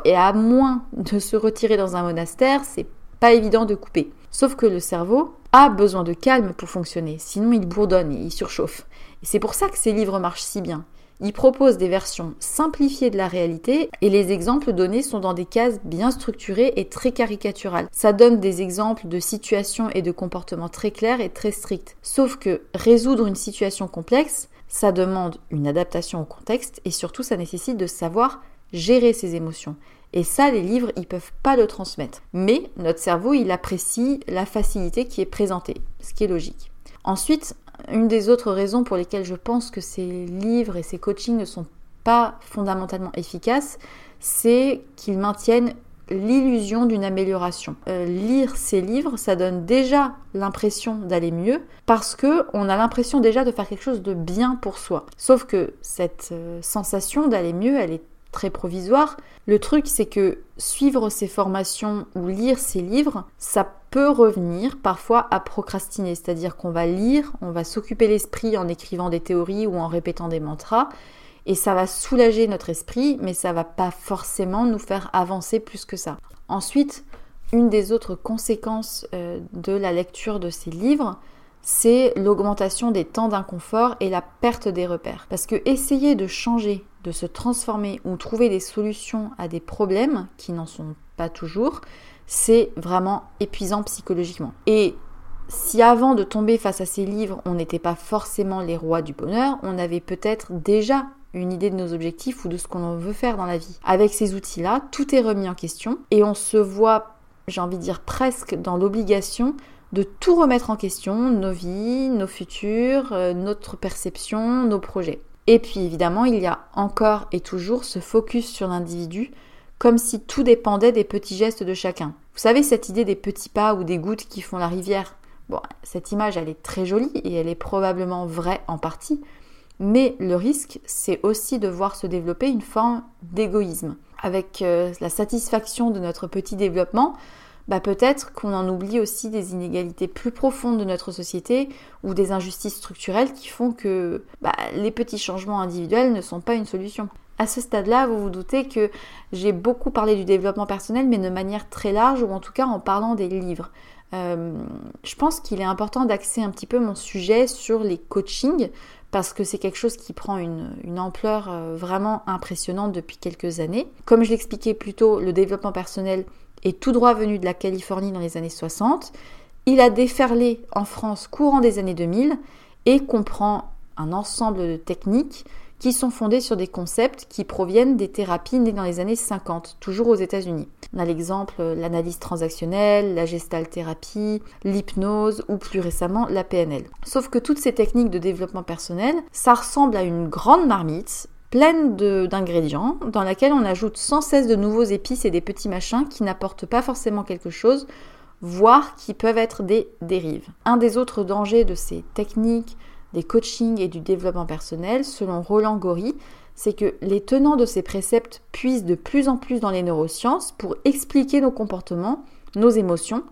Et à moins de se retirer dans un monastère, c'est pas évident de couper. Sauf que le cerveau a besoin de calme pour fonctionner, sinon il bourdonne et il surchauffe. Et c'est pour ça que ces livres marchent si bien. Il propose des versions simplifiées de la réalité et les exemples donnés sont dans des cases bien structurées et très caricaturales. Ça donne des exemples de situations et de comportements très clairs et très stricts. Sauf que résoudre une situation complexe, ça demande une adaptation au contexte et surtout ça nécessite de savoir gérer ses émotions. Et ça, les livres, ils peuvent pas le transmettre. Mais notre cerveau, il apprécie la facilité qui est présentée, ce qui est logique. Ensuite, une des autres raisons pour lesquelles je pense que ces livres et ces coachings ne sont pas fondamentalement efficaces, c'est qu'ils maintiennent l'illusion d'une amélioration. Euh, lire ces livres, ça donne déjà l'impression d'aller mieux parce que on a l'impression déjà de faire quelque chose de bien pour soi. Sauf que cette euh, sensation d'aller mieux, elle est très provisoire. Le truc, c'est que suivre ces formations ou lire ces livres, ça peut revenir parfois à procrastiner, c'est-à-dire qu'on va lire, on va s'occuper l'esprit en écrivant des théories ou en répétant des mantras, et ça va soulager notre esprit, mais ça va pas forcément nous faire avancer plus que ça. Ensuite, une des autres conséquences euh, de la lecture de ces livres, c'est l'augmentation des temps d'inconfort et la perte des repères. Parce que essayer de changer, de se transformer ou trouver des solutions à des problèmes qui n'en sont pas toujours, c'est vraiment épuisant psychologiquement. Et si avant de tomber face à ces livres, on n'était pas forcément les rois du bonheur, on avait peut-être déjà une idée de nos objectifs ou de ce qu'on veut faire dans la vie. Avec ces outils-là, tout est remis en question et on se voit, j'ai envie de dire presque dans l'obligation de tout remettre en question, nos vies, nos futurs, euh, notre perception, nos projets. Et puis évidemment, il y a encore et toujours ce focus sur l'individu, comme si tout dépendait des petits gestes de chacun. Vous savez, cette idée des petits pas ou des gouttes qui font la rivière. Cette image, elle est très jolie et elle est probablement vraie en partie, mais le risque, c'est aussi de voir se développer une forme d'égoïsme. Avec euh, la satisfaction de notre petit développement, bah peut-être qu'on en oublie aussi des inégalités plus profondes de notre société ou des injustices structurelles qui font que bah, les petits changements individuels ne sont pas une solution. À ce stade-là, vous vous doutez que j'ai beaucoup parlé du développement personnel, mais de manière très large, ou en tout cas en parlant des livres. Euh, je pense qu'il est important d'axer un petit peu mon sujet sur les coachings, parce que c'est quelque chose qui prend une, une ampleur euh, vraiment impressionnante depuis quelques années. Comme je l'expliquais plus tôt, le développement personnel est tout droit venu de la Californie dans les années 60. Il a déferlé en France courant des années 2000 et comprend un ensemble de techniques qui sont fondées sur des concepts qui proviennent des thérapies nées dans les années 50, toujours aux États-Unis. On a l'exemple l'analyse transactionnelle, la thérapie, l'hypnose ou plus récemment la PNL. Sauf que toutes ces techniques de développement personnel, ça ressemble à une grande marmite pleine d'ingrédients, dans laquelle on ajoute sans cesse de nouveaux épices et des petits machins qui n'apportent pas forcément quelque chose, voire qui peuvent être des dérives. Un des autres dangers de ces techniques, des coachings et du développement personnel, selon Roland Gori, c'est que les tenants de ces préceptes puisent de plus en plus dans les neurosciences pour expliquer nos comportements, nos émotions.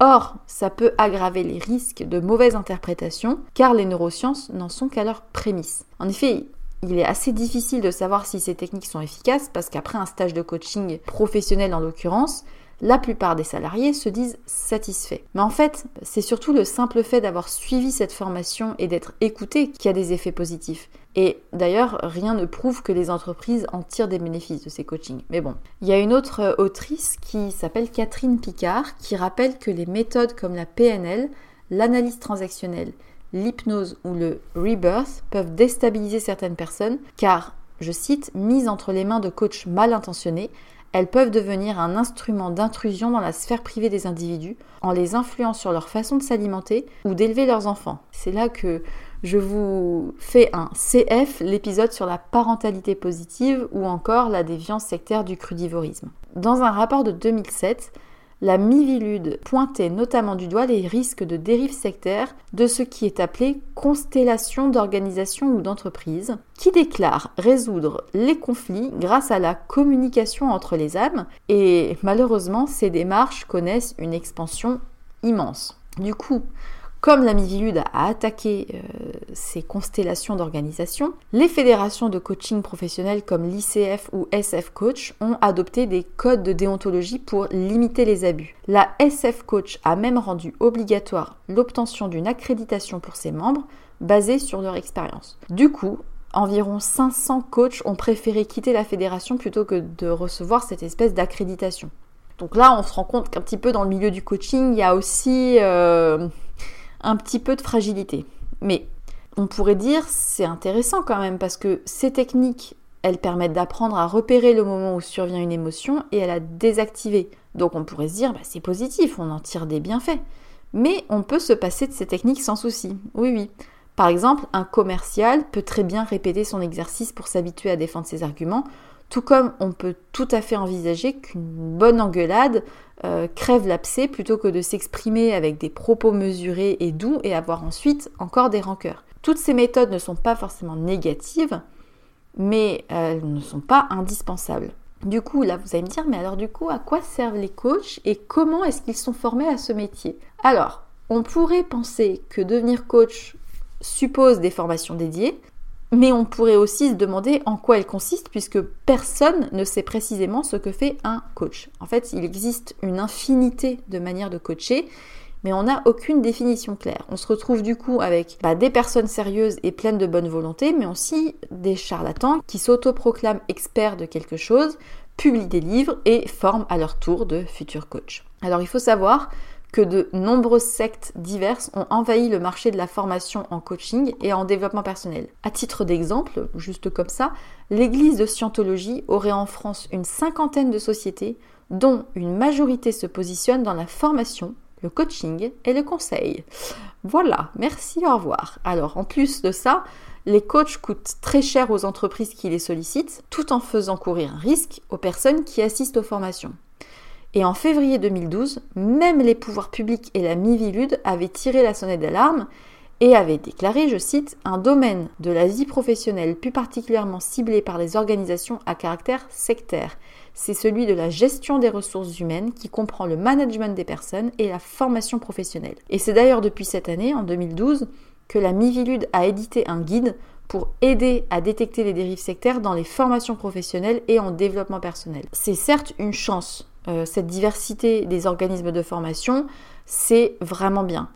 Or, ça peut aggraver les risques de mauvaise interprétation, car les neurosciences n'en sont qu'à leur prémisse. En effet, il est assez difficile de savoir si ces techniques sont efficaces parce qu'après un stage de coaching professionnel en l'occurrence, la plupart des salariés se disent satisfaits. Mais en fait, c'est surtout le simple fait d'avoir suivi cette formation et d'être écouté qui a des effets positifs. Et d'ailleurs, rien ne prouve que les entreprises en tirent des bénéfices de ces coachings. Mais bon, il y a une autre autrice qui s'appelle Catherine Picard qui rappelle que les méthodes comme la PNL, l'analyse transactionnelle l'hypnose ou le rebirth peuvent déstabiliser certaines personnes car, je cite, mises entre les mains de coachs mal intentionnés, elles peuvent devenir un instrument d'intrusion dans la sphère privée des individus en les influant sur leur façon de s'alimenter ou d'élever leurs enfants. C'est là que Je vous fais un CF, l'épisode sur la parentalité positive ou encore la déviance sectaire du crudivorisme. Dans un rapport de 2007, la Mivilude pointait notamment du doigt les risques de dérive sectaire de ce qui est appelé constellation d'organisations ou d'entreprises, qui déclarent résoudre les conflits grâce à la communication entre les âmes, et malheureusement ces démarches connaissent une expansion immense. Du coup, comme la Mivilude a attaqué euh, ces constellations d'organisation, les fédérations de coaching professionnel comme l'ICF ou SF Coach ont adopté des codes de déontologie pour limiter les abus. La SF Coach a même rendu obligatoire l'obtention d'une accréditation pour ses membres basée sur leur expérience. Du coup, environ 500 coachs ont préféré quitter la fédération plutôt que de recevoir cette espèce d'accréditation. Donc là, on se rend compte qu'un petit peu dans le milieu du coaching, il y a aussi euh, un petit peu de fragilité. Mais on pourrait dire c'est intéressant quand même parce que ces techniques, elles permettent d'apprendre à repérer le moment où survient une émotion et à la désactiver. Donc on pourrait se dire bah, c'est positif, on en tire des bienfaits. Mais on peut se passer de ces techniques sans souci. Oui, oui. Par exemple, un commercial peut très bien répéter son exercice pour s'habituer à défendre ses arguments, tout comme on peut tout à fait envisager qu'une bonne engueulade euh, crève l'abcès plutôt que de s'exprimer avec des propos mesurés et doux et avoir ensuite encore des rancœurs. Toutes ces méthodes ne sont pas forcément négatives, mais elles ne sont pas indispensables. Du coup, là, vous allez me dire, mais alors du coup, à quoi servent les coachs et comment est-ce qu'ils sont formés à ce métier? Alors, on pourrait penser que devenir coach suppose des formations dédiées, mais on pourrait aussi se demander en quoi elle consiste puisque personne ne sait précisément ce que fait un coach. En fait, il existe une infinité de manières de coacher, mais on n'a aucune définition claire. On se retrouve du coup avec bah, des personnes sérieuses et pleines de bonne volonté, mais aussi des charlatans qui s'autoproclament experts de quelque chose, publient des livres et forment à leur tour de futurs coachs. Alors il faut savoir que de nombreuses sectes diverses ont envahi le marché de la formation en coaching et en développement personnel. À titre d'exemple, juste comme ça, l'église de Scientologie aurait en France une cinquantaine de sociétés dont une majorité se positionne dans la formation, le coaching et le conseil. Voilà, merci, au revoir. Alors, en plus de ça, les coachs coûtent très cher aux entreprises qui les sollicitent, tout en faisant courir un risque aux personnes qui assistent aux formations. Et en février 2012, même les pouvoirs publics et la Mivilude avaient tiré la sonnette d'alarme et avaient déclaré, je cite, un domaine de la vie professionnelle plus particulièrement ciblé par les organisations à caractère sectaire. C'est celui de la gestion des ressources humaines qui comprend le management des personnes et la formation professionnelle. Et c'est d'ailleurs depuis cette année, en 2012, que la Mivilude a édité un guide pour aider à détecter les dérives sectaires dans les formations professionnelles et en développement personnel. C'est certes une chance euh, cette diversité des organismes de formation, c'est vraiment bien.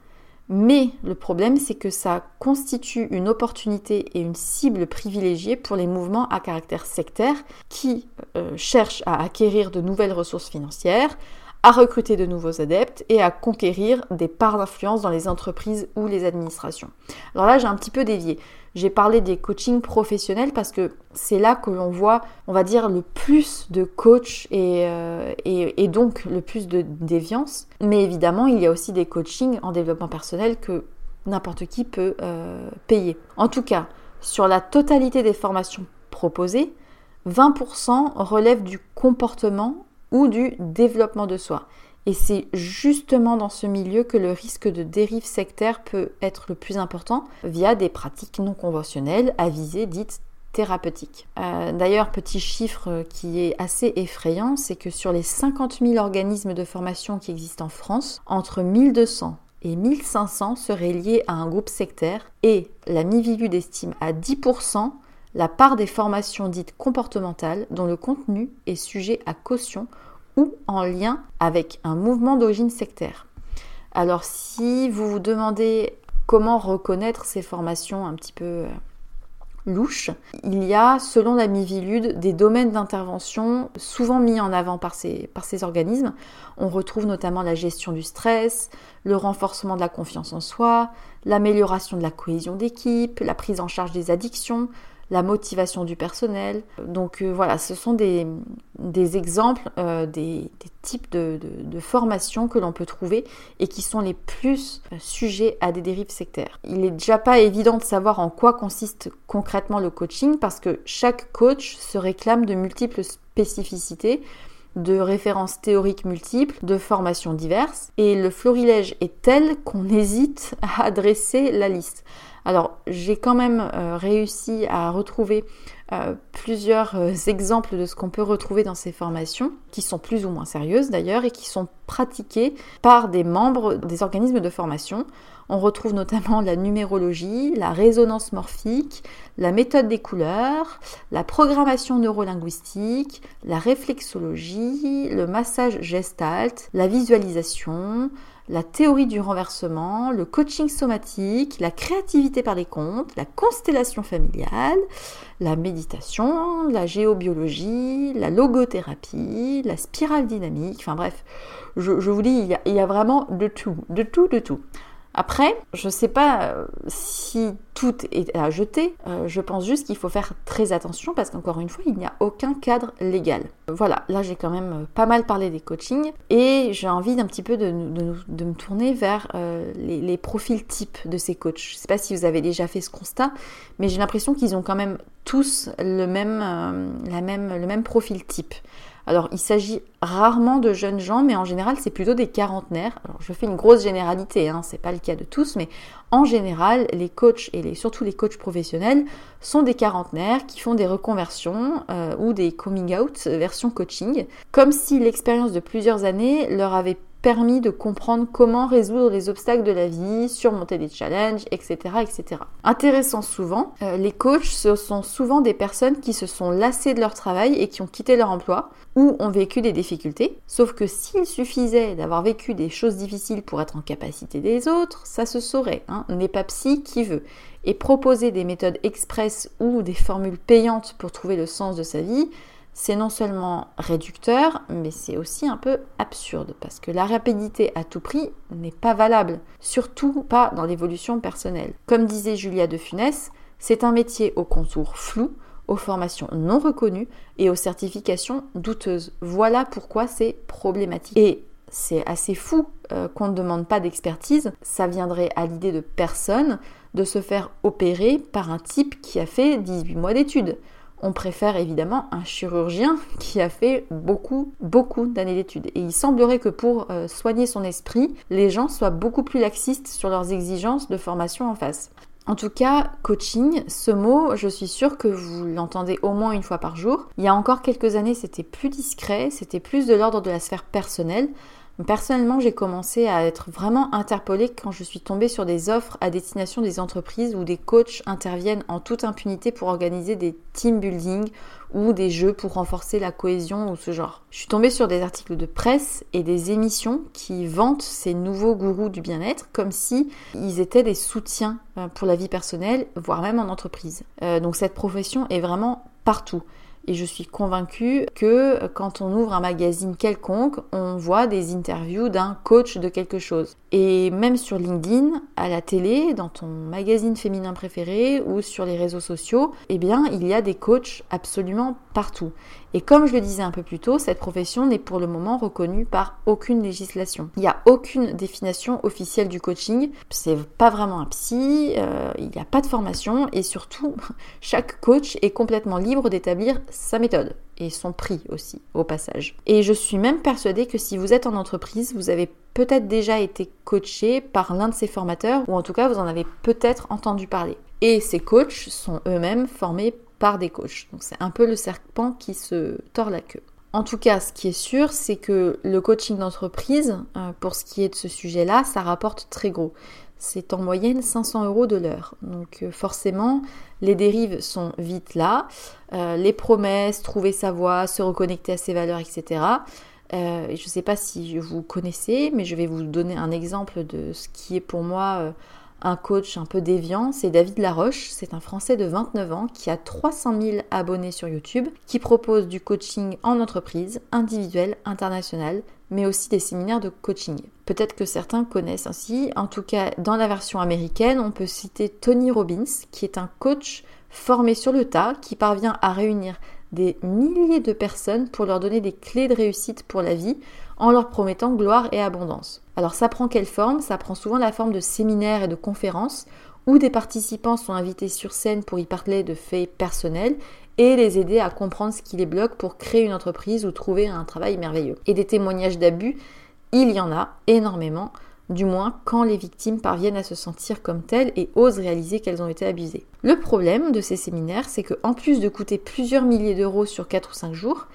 Mais le problème, c'est que ça constitue une opportunité et une cible privilégiée pour les mouvements à caractère sectaire qui euh, cherchent à acquérir de nouvelles ressources financières, à recruter de nouveaux adeptes et à conquérir des parts d'influence dans les entreprises ou les administrations. Alors là, j'ai un petit peu dévié. J'ai parlé des coachings professionnels parce que c'est là que l'on voit, on va dire, le plus de coachs et, euh, et, donc le plus de déviance. Mais évidemment, il y a aussi des coachings en développement personnel que n'importe qui peut euh, payer. En tout cas, sur la totalité des formations proposées, 20% relèvent du comportement ou du développement de soi. Et c'est justement dans ce milieu que le risque de dérive sectaire peut être le plus important via des pratiques non conventionnelles à visée dite thérapeutique. Euh, d'ailleurs, petit chiffre qui est assez effrayant, c'est que sur les 50 000 organismes de formation qui existent en France, entre 1200 et 1500 seraient liés à un groupe sectaire et la Mivilude estime à 10% la part des formations dites comportementales dont le contenu est sujet à caution ou en lien avec un mouvement d'origine sectaire. Alors si vous vous demandez comment reconnaître ces formations un petit peu euh, louches, il y a, selon la Mivilude, des domaines d'intervention souvent mis en avant par ces, par ces organismes. On retrouve notamment la gestion du stress, le renforcement de la confiance en soi, l'amélioration de la cohésion d'équipe, la prise en charge des addictions, la motivation du personnel. Donc euh, voilà, ce sont des, exemples, euh, des, types de, de, formations que l'on peut trouver et qui sont les plus sujets à des dérives sectaires. Il n'est déjà pas évident de savoir en quoi consiste concrètement le coaching parce que chaque coach se réclame de multiples spécificités de références théoriques multiples, de formations diverses, et le florilège est tel qu'on hésite à dresser la liste. Alors j'ai quand même euh, réussi à retrouver euh, plusieurs euh, exemples de ce qu'on peut retrouver dans ces formations, qui sont plus ou moins sérieuses d'ailleurs, et qui sont pratiquées par des membres des organismes de formation. On retrouve notamment la numérologie, la résonance morphique, la méthode des couleurs, la programmation neurolinguistique, la réflexologie, le massage gestalt, la visualisation, la théorie du renversement, le coaching somatique, la créativité par les contes, la constellation familiale, la méditation, la géobiologie, la logothérapie, la spirale dynamique, enfin bref, je, vous dis, il y, a, il y a vraiment de tout, de tout, de tout. Après, je ne sais pas euh, si tout est à jeter, euh, je pense juste qu'il faut faire très attention parce qu'encore une fois, il n'y a aucun cadre légal. Voilà, là j'ai quand même euh, pas mal parlé des coachings et j'ai envie d'un petit peu de, me tourner vers les, profils types de ces coachs. Je ne sais pas si vous avez déjà fait ce constat, mais j'ai l'impression qu'ils ont quand même tous le même, profil type. Alors, il s'agit rarement de jeunes gens, mais en général, c'est plutôt des quarantenaires. Alors, je fais une grosse généralité, hein, c'est pas le cas de tous, mais en général, les coachs et surtout les coachs professionnels sont des quarantenaires qui font des reconversions euh, ou des coming out version coaching, comme si l'expérience de plusieurs années leur avait permis de comprendre comment résoudre les obstacles de la vie, surmonter des challenges, etc. etc. Intéressant souvent, euh, les coachs, ce sont souvent des personnes qui se sont lassées de leur travail et qui ont quitté leur emploi ou ont vécu des difficultés. Sauf que s'il suffisait d'avoir vécu des choses difficiles pour être en capacité des autres, ça se saurait. Hein. N'est pas psy qui veut. Et proposer des méthodes express ou des formules payantes pour trouver le sens de sa vie, c'est non seulement réducteur, mais c'est aussi un peu absurde, parce que la rapidité à tout prix n'est pas valable, surtout pas dans l'évolution personnelle. Comme disait Julia de Funès, c'est un métier au contour flou, aux formations non reconnues et aux certifications douteuses. Voilà pourquoi c'est problématique. Et c'est assez fou euh, qu'on ne demande pas d'expertise, ça viendrait à l'idée de personne de se faire opérer par un type qui a fait 18 mois d'études on préfère évidemment un chirurgien qui a fait beaucoup, beaucoup d'années d'études. Et il semblerait que pour euh, soigner son esprit, les gens soient beaucoup plus laxistes sur leurs exigences de formation en face. En tout cas, coaching, ce mot, je suis sûre que vous l'entendez au moins une fois par jour. Il y a encore quelques années, c'était plus discret, c'était plus de l'ordre de la sphère personnelle. Personnellement, j'ai commencé à être vraiment interpellée quand je suis tombée sur des offres à destination des entreprises où des coachs interviennent en toute impunité pour organiser des team building ou des jeux pour renforcer la cohésion ou ce genre. Je suis tombée sur des articles de presse et des émissions qui vantent ces nouveaux gourous du bien-être comme si ils étaient des soutiens euh, pour la vie personnelle, voire même en entreprise. Euh, donc cette profession est vraiment partout. Et je suis convaincue que quand on ouvre un magazine quelconque, on voit des interviews d'un coach de quelque chose. Et même sur LinkedIn, à la télé, dans ton magazine féminin préféré ou sur les réseaux sociaux, eh bien, il y a des coachs absolument partout. Et comme je le disais un peu plus tôt, cette profession n'est pour le moment reconnue par aucune législation. Il n'y a aucune définition officielle du coaching. C'est pas vraiment un psy, euh, il n'y a pas de formation et surtout, chaque coach est complètement libre d'établir sa méthode et son prix aussi au passage. Et je suis même persuadée que si vous êtes en entreprise, vous avez peut-être déjà été coaché par l'un de ces formateurs ou en tout cas vous en avez peut-être entendu parler. Et ces coachs sont eux-mêmes formés par des coachs. Donc c'est un peu le serpent qui se tord la queue. En tout cas, ce qui est sûr, c'est que le coaching d'entreprise, euh, pour ce qui est de ce sujet-là, ça rapporte très gros. C'est en moyenne 500 euros de l'heure. Donc euh, forcément, les dérives sont vite là. Euh, les promesses, trouver sa voie, se reconnecter à ses valeurs, etc. je ne sais pas si vous connaissez, mais je vais vous donner un exemple de ce qui est pour moi un coach un peu déviant, c'est David Laroche. C'est un Français de 29 ans qui a 300 000 abonnés sur YouTube, qui propose du coaching en entreprise, individuel, international, mais aussi des séminaires de coaching. Peut-être que certains connaissent ainsi. En tout cas, dans la version américaine, on peut citer Tony Robbins, qui est un coach formé sur le tas, qui parvient à réunir des milliers de personnes pour leur donner des clés de réussite pour la vie en leur promettant gloire et abondance. Alors ça prend quelle forme? Ça prend souvent la forme de séminaires et de conférences où des participants sont invités sur scène pour y parler de faits personnels et les aider à comprendre ce qui les bloque pour créer une entreprise ou trouver un travail merveilleux. Et des témoignages d'abus, il y en a énormément, du moins quand les victimes parviennent à se sentir comme telles et osent réaliser qu'elles ont été abusées. Le problème de ces séminaires, c'est qu'en plus de coûter plusieurs milliers d'euros sur 4 ou 5 jours,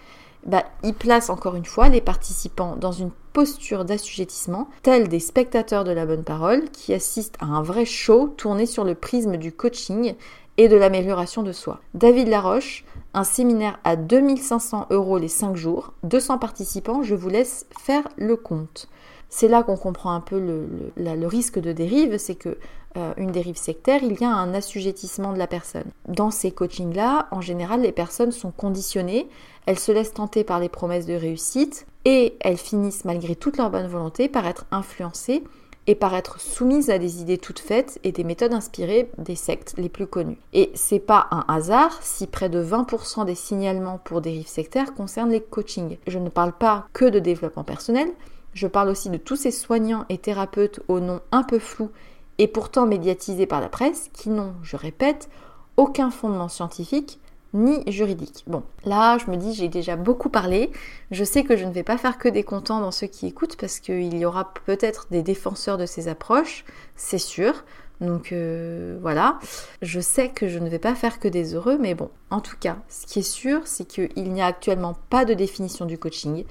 bah, ils placent encore une fois les participants dans une posture d'assujettissement, tels des spectateurs de la bonne parole qui assistent à un vrai show tourné sur le prisme du coaching et de l'amélioration de soi. David Laroche, un séminaire à 2500 euros les 5 jours, 200 participants, je vous laisse faire le compte. C'est là qu'on comprend un peu le, risque de dérive, c'est que euh, une dérive sectaire, il y a un assujettissement de la personne. Dans ces coachings-là, en général, les personnes sont conditionnées, elles se laissent tenter par les promesses de réussite et elles finissent malgré toute leur bonne volonté par être influencées et par être soumises à des idées toutes faites et des méthodes inspirées des sectes les plus connues. Et c'est pas un hasard si près de 20% des signalements pour dérives sectaires concernent les coachings. Je ne parle pas que de développement personnel, je parle aussi de tous ces soignants et thérapeutes au nom un peu flou et pourtant médiatisés par la presse qui n'ont, je répète, aucun fondement scientifique ni juridique. Bon, là, je me dis, j'ai déjà beaucoup parlé. Je sais que je ne vais pas faire que des contents dans ceux qui écoutent parce qu'il y aura peut-être des défenseurs de ces approches, c'est sûr. Donc euh, voilà, je sais que je ne vais pas faire que des heureux, mais bon, en tout cas, ce qui est sûr, c'est qu'il n'y a actuellement pas de définition du coaching,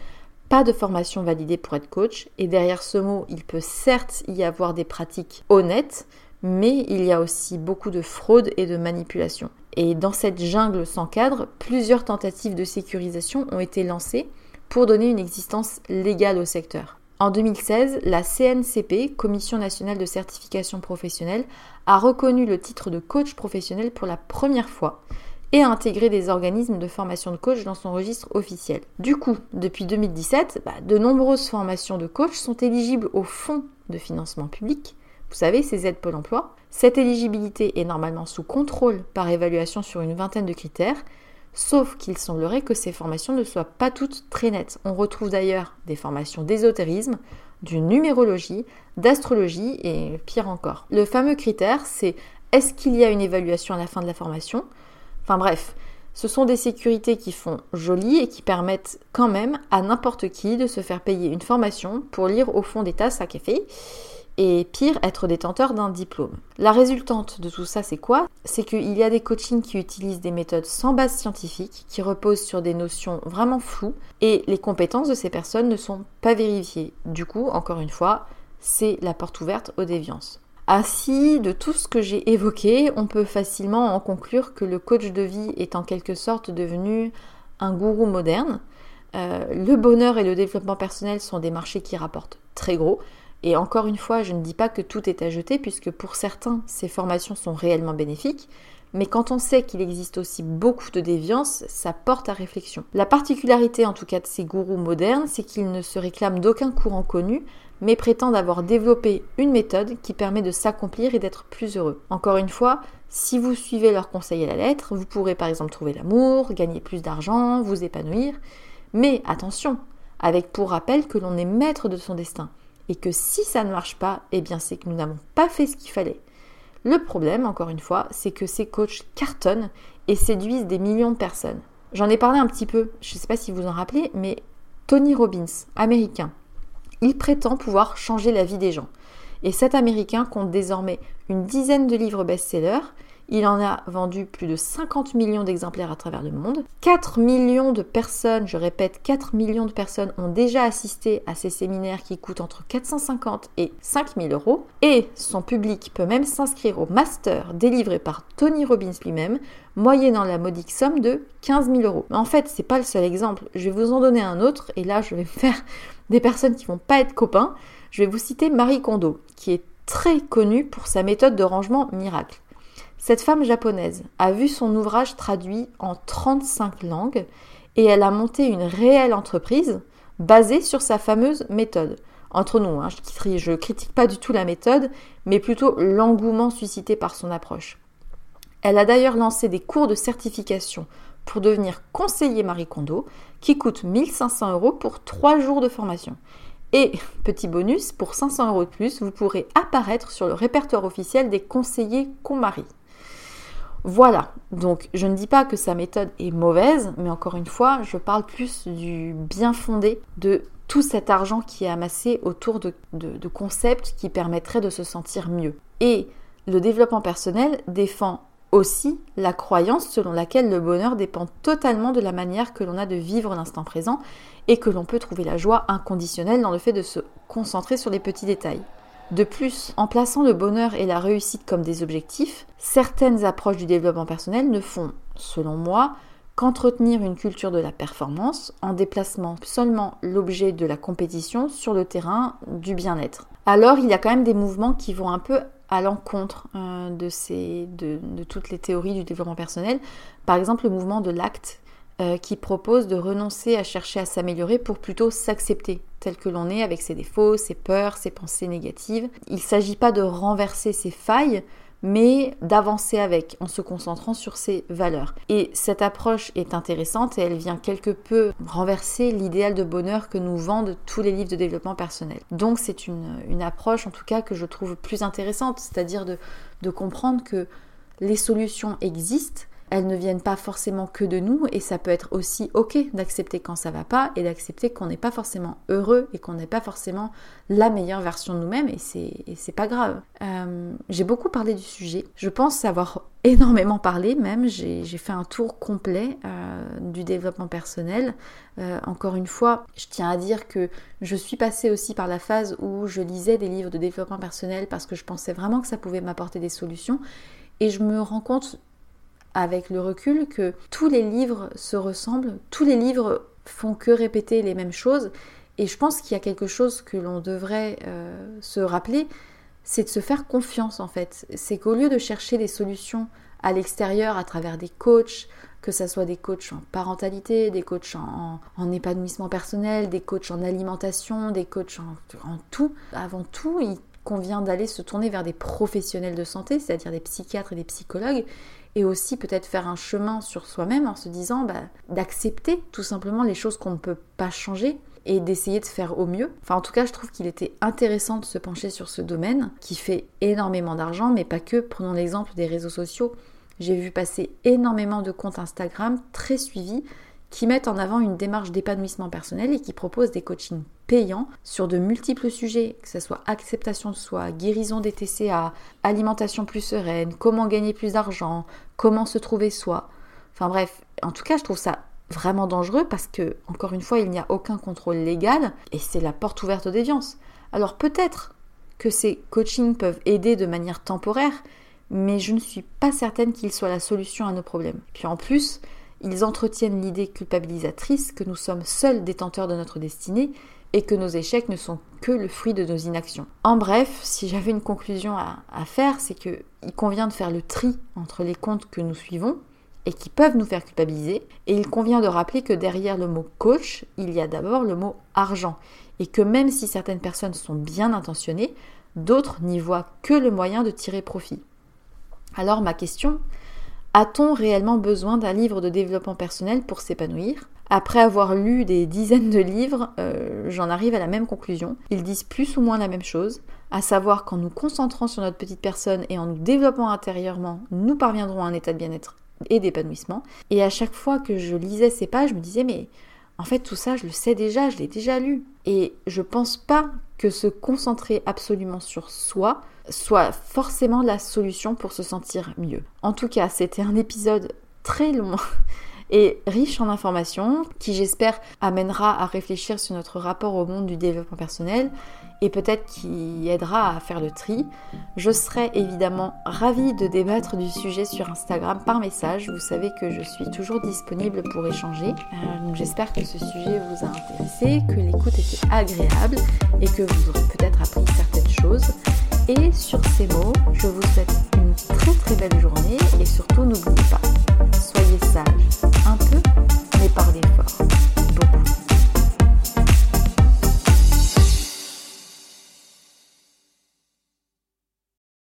pas de formation validée pour être coach, et derrière ce mot, il peut certes y avoir des pratiques honnêtes, mais il y a aussi beaucoup de fraude et de manipulation. Et dans cette jungle sans cadre, plusieurs tentatives de sécurisation ont été lancées pour donner une existence légale au secteur. En 2016, la CNCP, Commission nationale de certification professionnelle, a reconnu le titre de coach professionnel pour la première fois et a intégré des organismes de formation de coach dans son registre officiel. Du coup, depuis 2017, bah, de nombreuses formations de coach sont éligibles au fonds de financement public vous savez, ces aides Pôle emploi. Cette éligibilité est normalement sous contrôle par évaluation sur une vingtaine de critères, sauf qu'il semblerait que ces formations ne soient pas toutes très nettes. On retrouve d'ailleurs des formations d'ésotérisme, d'une numérologie, d'astrologie et pire encore. Le fameux critère, c'est est-ce qu'il y a une évaluation à la fin de la formation? Enfin bref, ce sont des sécurités qui font joli et qui permettent quand même à n'importe qui de se faire payer une formation pour lire au fond des tasses à café et pire, être détenteur d'un diplôme. La résultante de tout ça, c'est quoi? C'est qu'il y a des coachings qui utilisent des méthodes sans base scientifique, qui reposent sur des notions vraiment floues, et les compétences de ces personnes ne sont pas vérifiées. Du coup, encore une fois, c'est la porte ouverte aux déviances. Ainsi, de tout ce que j'ai évoqué, on peut facilement en conclure que le coach de vie est en quelque sorte devenu un gourou moderne. Euh, le bonheur et le développement personnel sont des marchés qui rapportent très gros, et encore une fois, je ne dis pas que tout est à jeter, puisque pour certains, ces formations sont réellement bénéfiques, mais quand on sait qu'il existe aussi beaucoup de déviance, ça porte à réflexion. La particularité en tout cas de ces gourous modernes, c'est qu'ils ne se réclament d'aucun courant connu, mais prétendent avoir développé une méthode qui permet de s'accomplir et d'être plus heureux. Encore une fois, si vous suivez leurs conseils à la lettre, vous pourrez par exemple trouver l'amour, gagner plus d'argent, vous épanouir, mais attention, avec pour rappel que l'on est maître de son destin et que si ça ne marche pas, eh bien c'est que nous n'avons pas fait ce qu'il fallait. Le problème, encore une fois, c'est que ces coachs cartonnent et séduisent des millions de personnes. J'en ai parlé un petit peu, je ne sais pas si vous en rappelez, mais Tony Robbins, américain, il prétend pouvoir changer la vie des gens. Et cet américain compte désormais une dizaine de livres best-sellers il en a vendu plus de 50 millions d'exemplaires à travers le monde. 4 millions de personnes, je répète, 4 millions de personnes ont déjà assisté à ces séminaires qui coûtent entre 450 et 5000 euros. Et son public peut même s'inscrire au master délivré par Tony Robbins lui-même, moyennant la modique somme de 15 000 euros. Mais en fait, c'est pas le seul exemple. Je vais vous en donner un autre, et là, je vais faire des personnes qui vont pas être copains. Je vais vous citer Marie Kondo, qui est très connue pour sa méthode de rangement miracle. Cette femme japonaise a vu son ouvrage traduit en 35 langues et elle a monté une réelle entreprise basée sur sa fameuse méthode. Entre nous, hein, je ne critique pas du tout la méthode, mais plutôt l'engouement suscité par son approche. Elle a d'ailleurs lancé des cours de certification pour devenir conseiller Marie Kondo qui coûtent 1500 euros pour 3 jours de formation. Et petit bonus, pour 500 euros de plus, vous pourrez apparaître sur le répertoire officiel des conseillers KonMari. Voilà, donc je ne dis pas que sa méthode est mauvaise, mais encore une fois, je parle plus du bien fondé de tout cet argent qui est amassé autour de, de concepts qui permettraient de se sentir mieux. Et le développement personnel défend aussi la croyance selon laquelle le bonheur dépend totalement de la manière que l'on a de vivre l'instant présent et que l'on peut trouver la joie inconditionnelle dans le fait de se concentrer sur les petits détails. De plus, en plaçant le bonheur et la réussite comme des objectifs, certaines approches du développement personnel ne font, selon moi, qu'entretenir une culture de la performance en déplacement seulement l'objet de la compétition sur le terrain du bien-être. Alors il y a quand même des mouvements qui vont un peu à l'encontre euh, de, toutes les théories du développement personnel. Par exemple le mouvement de l'acte euh, qui propose de renoncer à chercher à s'améliorer pour plutôt s'accepter tel que l'on est avec ses défauts, ses peurs, ses pensées négatives. Il ne s'agit pas de renverser ses failles, mais d'avancer avec en se concentrant sur ses valeurs. Et cette approche est intéressante et elle vient quelque peu renverser l'idéal de bonheur que nous vendent tous les livres de développement personnel. Donc c'est une, approche en tout cas que je trouve plus intéressante, c'est-à-dire de comprendre que les solutions existent elles ne viennent pas forcément que de nous et ça peut être aussi ok d'accepter quand ça va pas et d'accepter qu'on n'est pas forcément heureux et qu'on n'est pas forcément la meilleure version de nous-mêmes et c'est pas grave. Euh, j'ai beaucoup parlé du sujet, je pense avoir énormément parlé même, j'ai fait un tour complet euh, du développement personnel. Euh, encore une fois, je tiens à dire que je suis passée aussi par la phase où je lisais des livres de développement personnel parce que je pensais vraiment que ça pouvait m'apporter des solutions et je me rends compte avec le recul que tous les livres se ressemblent, tous les livres font que répéter les mêmes choses. Et je pense qu'il y a quelque chose que l'on devrait euh, se rappeler, c'est de se faire confiance en fait. C'est qu'au lieu de chercher des solutions à l'extérieur à travers des coachs, que ce soit des coachs en parentalité, des coachs en, épanouissement personnel, des coachs en alimentation, des coachs en tout, avant tout, il convient d'aller se tourner vers des professionnels de santé, c'est-à-dire des psychiatres et des psychologues, et aussi peut-être faire un chemin sur soi-même en se disant bah, d'accepter tout simplement les choses qu'on ne peut pas changer et d'essayer de faire au mieux. Enfin en tout cas je trouve qu'il était intéressant de se pencher sur ce domaine qui fait énormément d'argent mais pas que. Prenons l'exemple des réseaux sociaux. J'ai vu passer énormément de comptes Instagram très suivis qui mettent en avant une démarche d'épanouissement personnel et qui proposent des coachings payants sur de multiples sujets, que ce soit acceptation de soi, guérison des TCA, alimentation plus sereine, comment gagner plus d'argent, comment se trouver soi. Enfin bref, en tout cas, je trouve ça vraiment dangereux parce que, encore une fois, il n'y a aucun contrôle légal et c'est la porte ouverte aux déviances. Alors peut-être que ces coachings peuvent aider de manière temporaire, mais je ne suis pas certaine qu'ils soient la solution à nos problèmes. Puis en plus, ils entretiennent l'idée culpabilisatrice que nous sommes seuls détenteurs de notre destinée et que nos échecs ne sont que le fruit de nos inactions. En bref, si j'avais une conclusion à, faire, c'est qu'il convient de faire le tri entre les comptes que nous suivons et qui peuvent nous faire culpabiliser, et il convient de rappeler que derrière le mot coach, il y a d'abord le mot argent, et que même si certaines personnes sont bien intentionnées, d'autres n'y voient que le moyen de tirer profit. Alors ma question, a-t-on réellement besoin d'un livre de développement personnel pour s'épanouir? Après avoir lu des dizaines de livres, euh, j'en arrive à la même conclusion. Ils disent plus ou moins la même chose, à savoir qu'en nous concentrant sur notre petite personne et en nous développant intérieurement, nous parviendrons à un état de bien-être et d'épanouissement. Et à chaque fois que je lisais ces pages, je me disais mais en fait tout ça je le sais déjà, je l'ai déjà lu. Et je pense pas que se concentrer absolument sur soi soit forcément la solution pour se sentir mieux. En tout cas, c'était un épisode très long et riche en informations qui j'espère amènera à réfléchir sur notre rapport au monde du développement personnel et peut-être qui aidera à faire le tri. Je serai évidemment ravie de débattre du sujet sur Instagram par message. Vous savez que je suis toujours disponible pour échanger. Euh, j'espère que ce sujet vous a intéressé, que l'écoute était agréable et que vous aurez peut-être appris certaines choses. Et sur ces mots, je vous souhaite une très très belle journée et surtout n'oubliez pas, soyez sage, un peu, mais parlez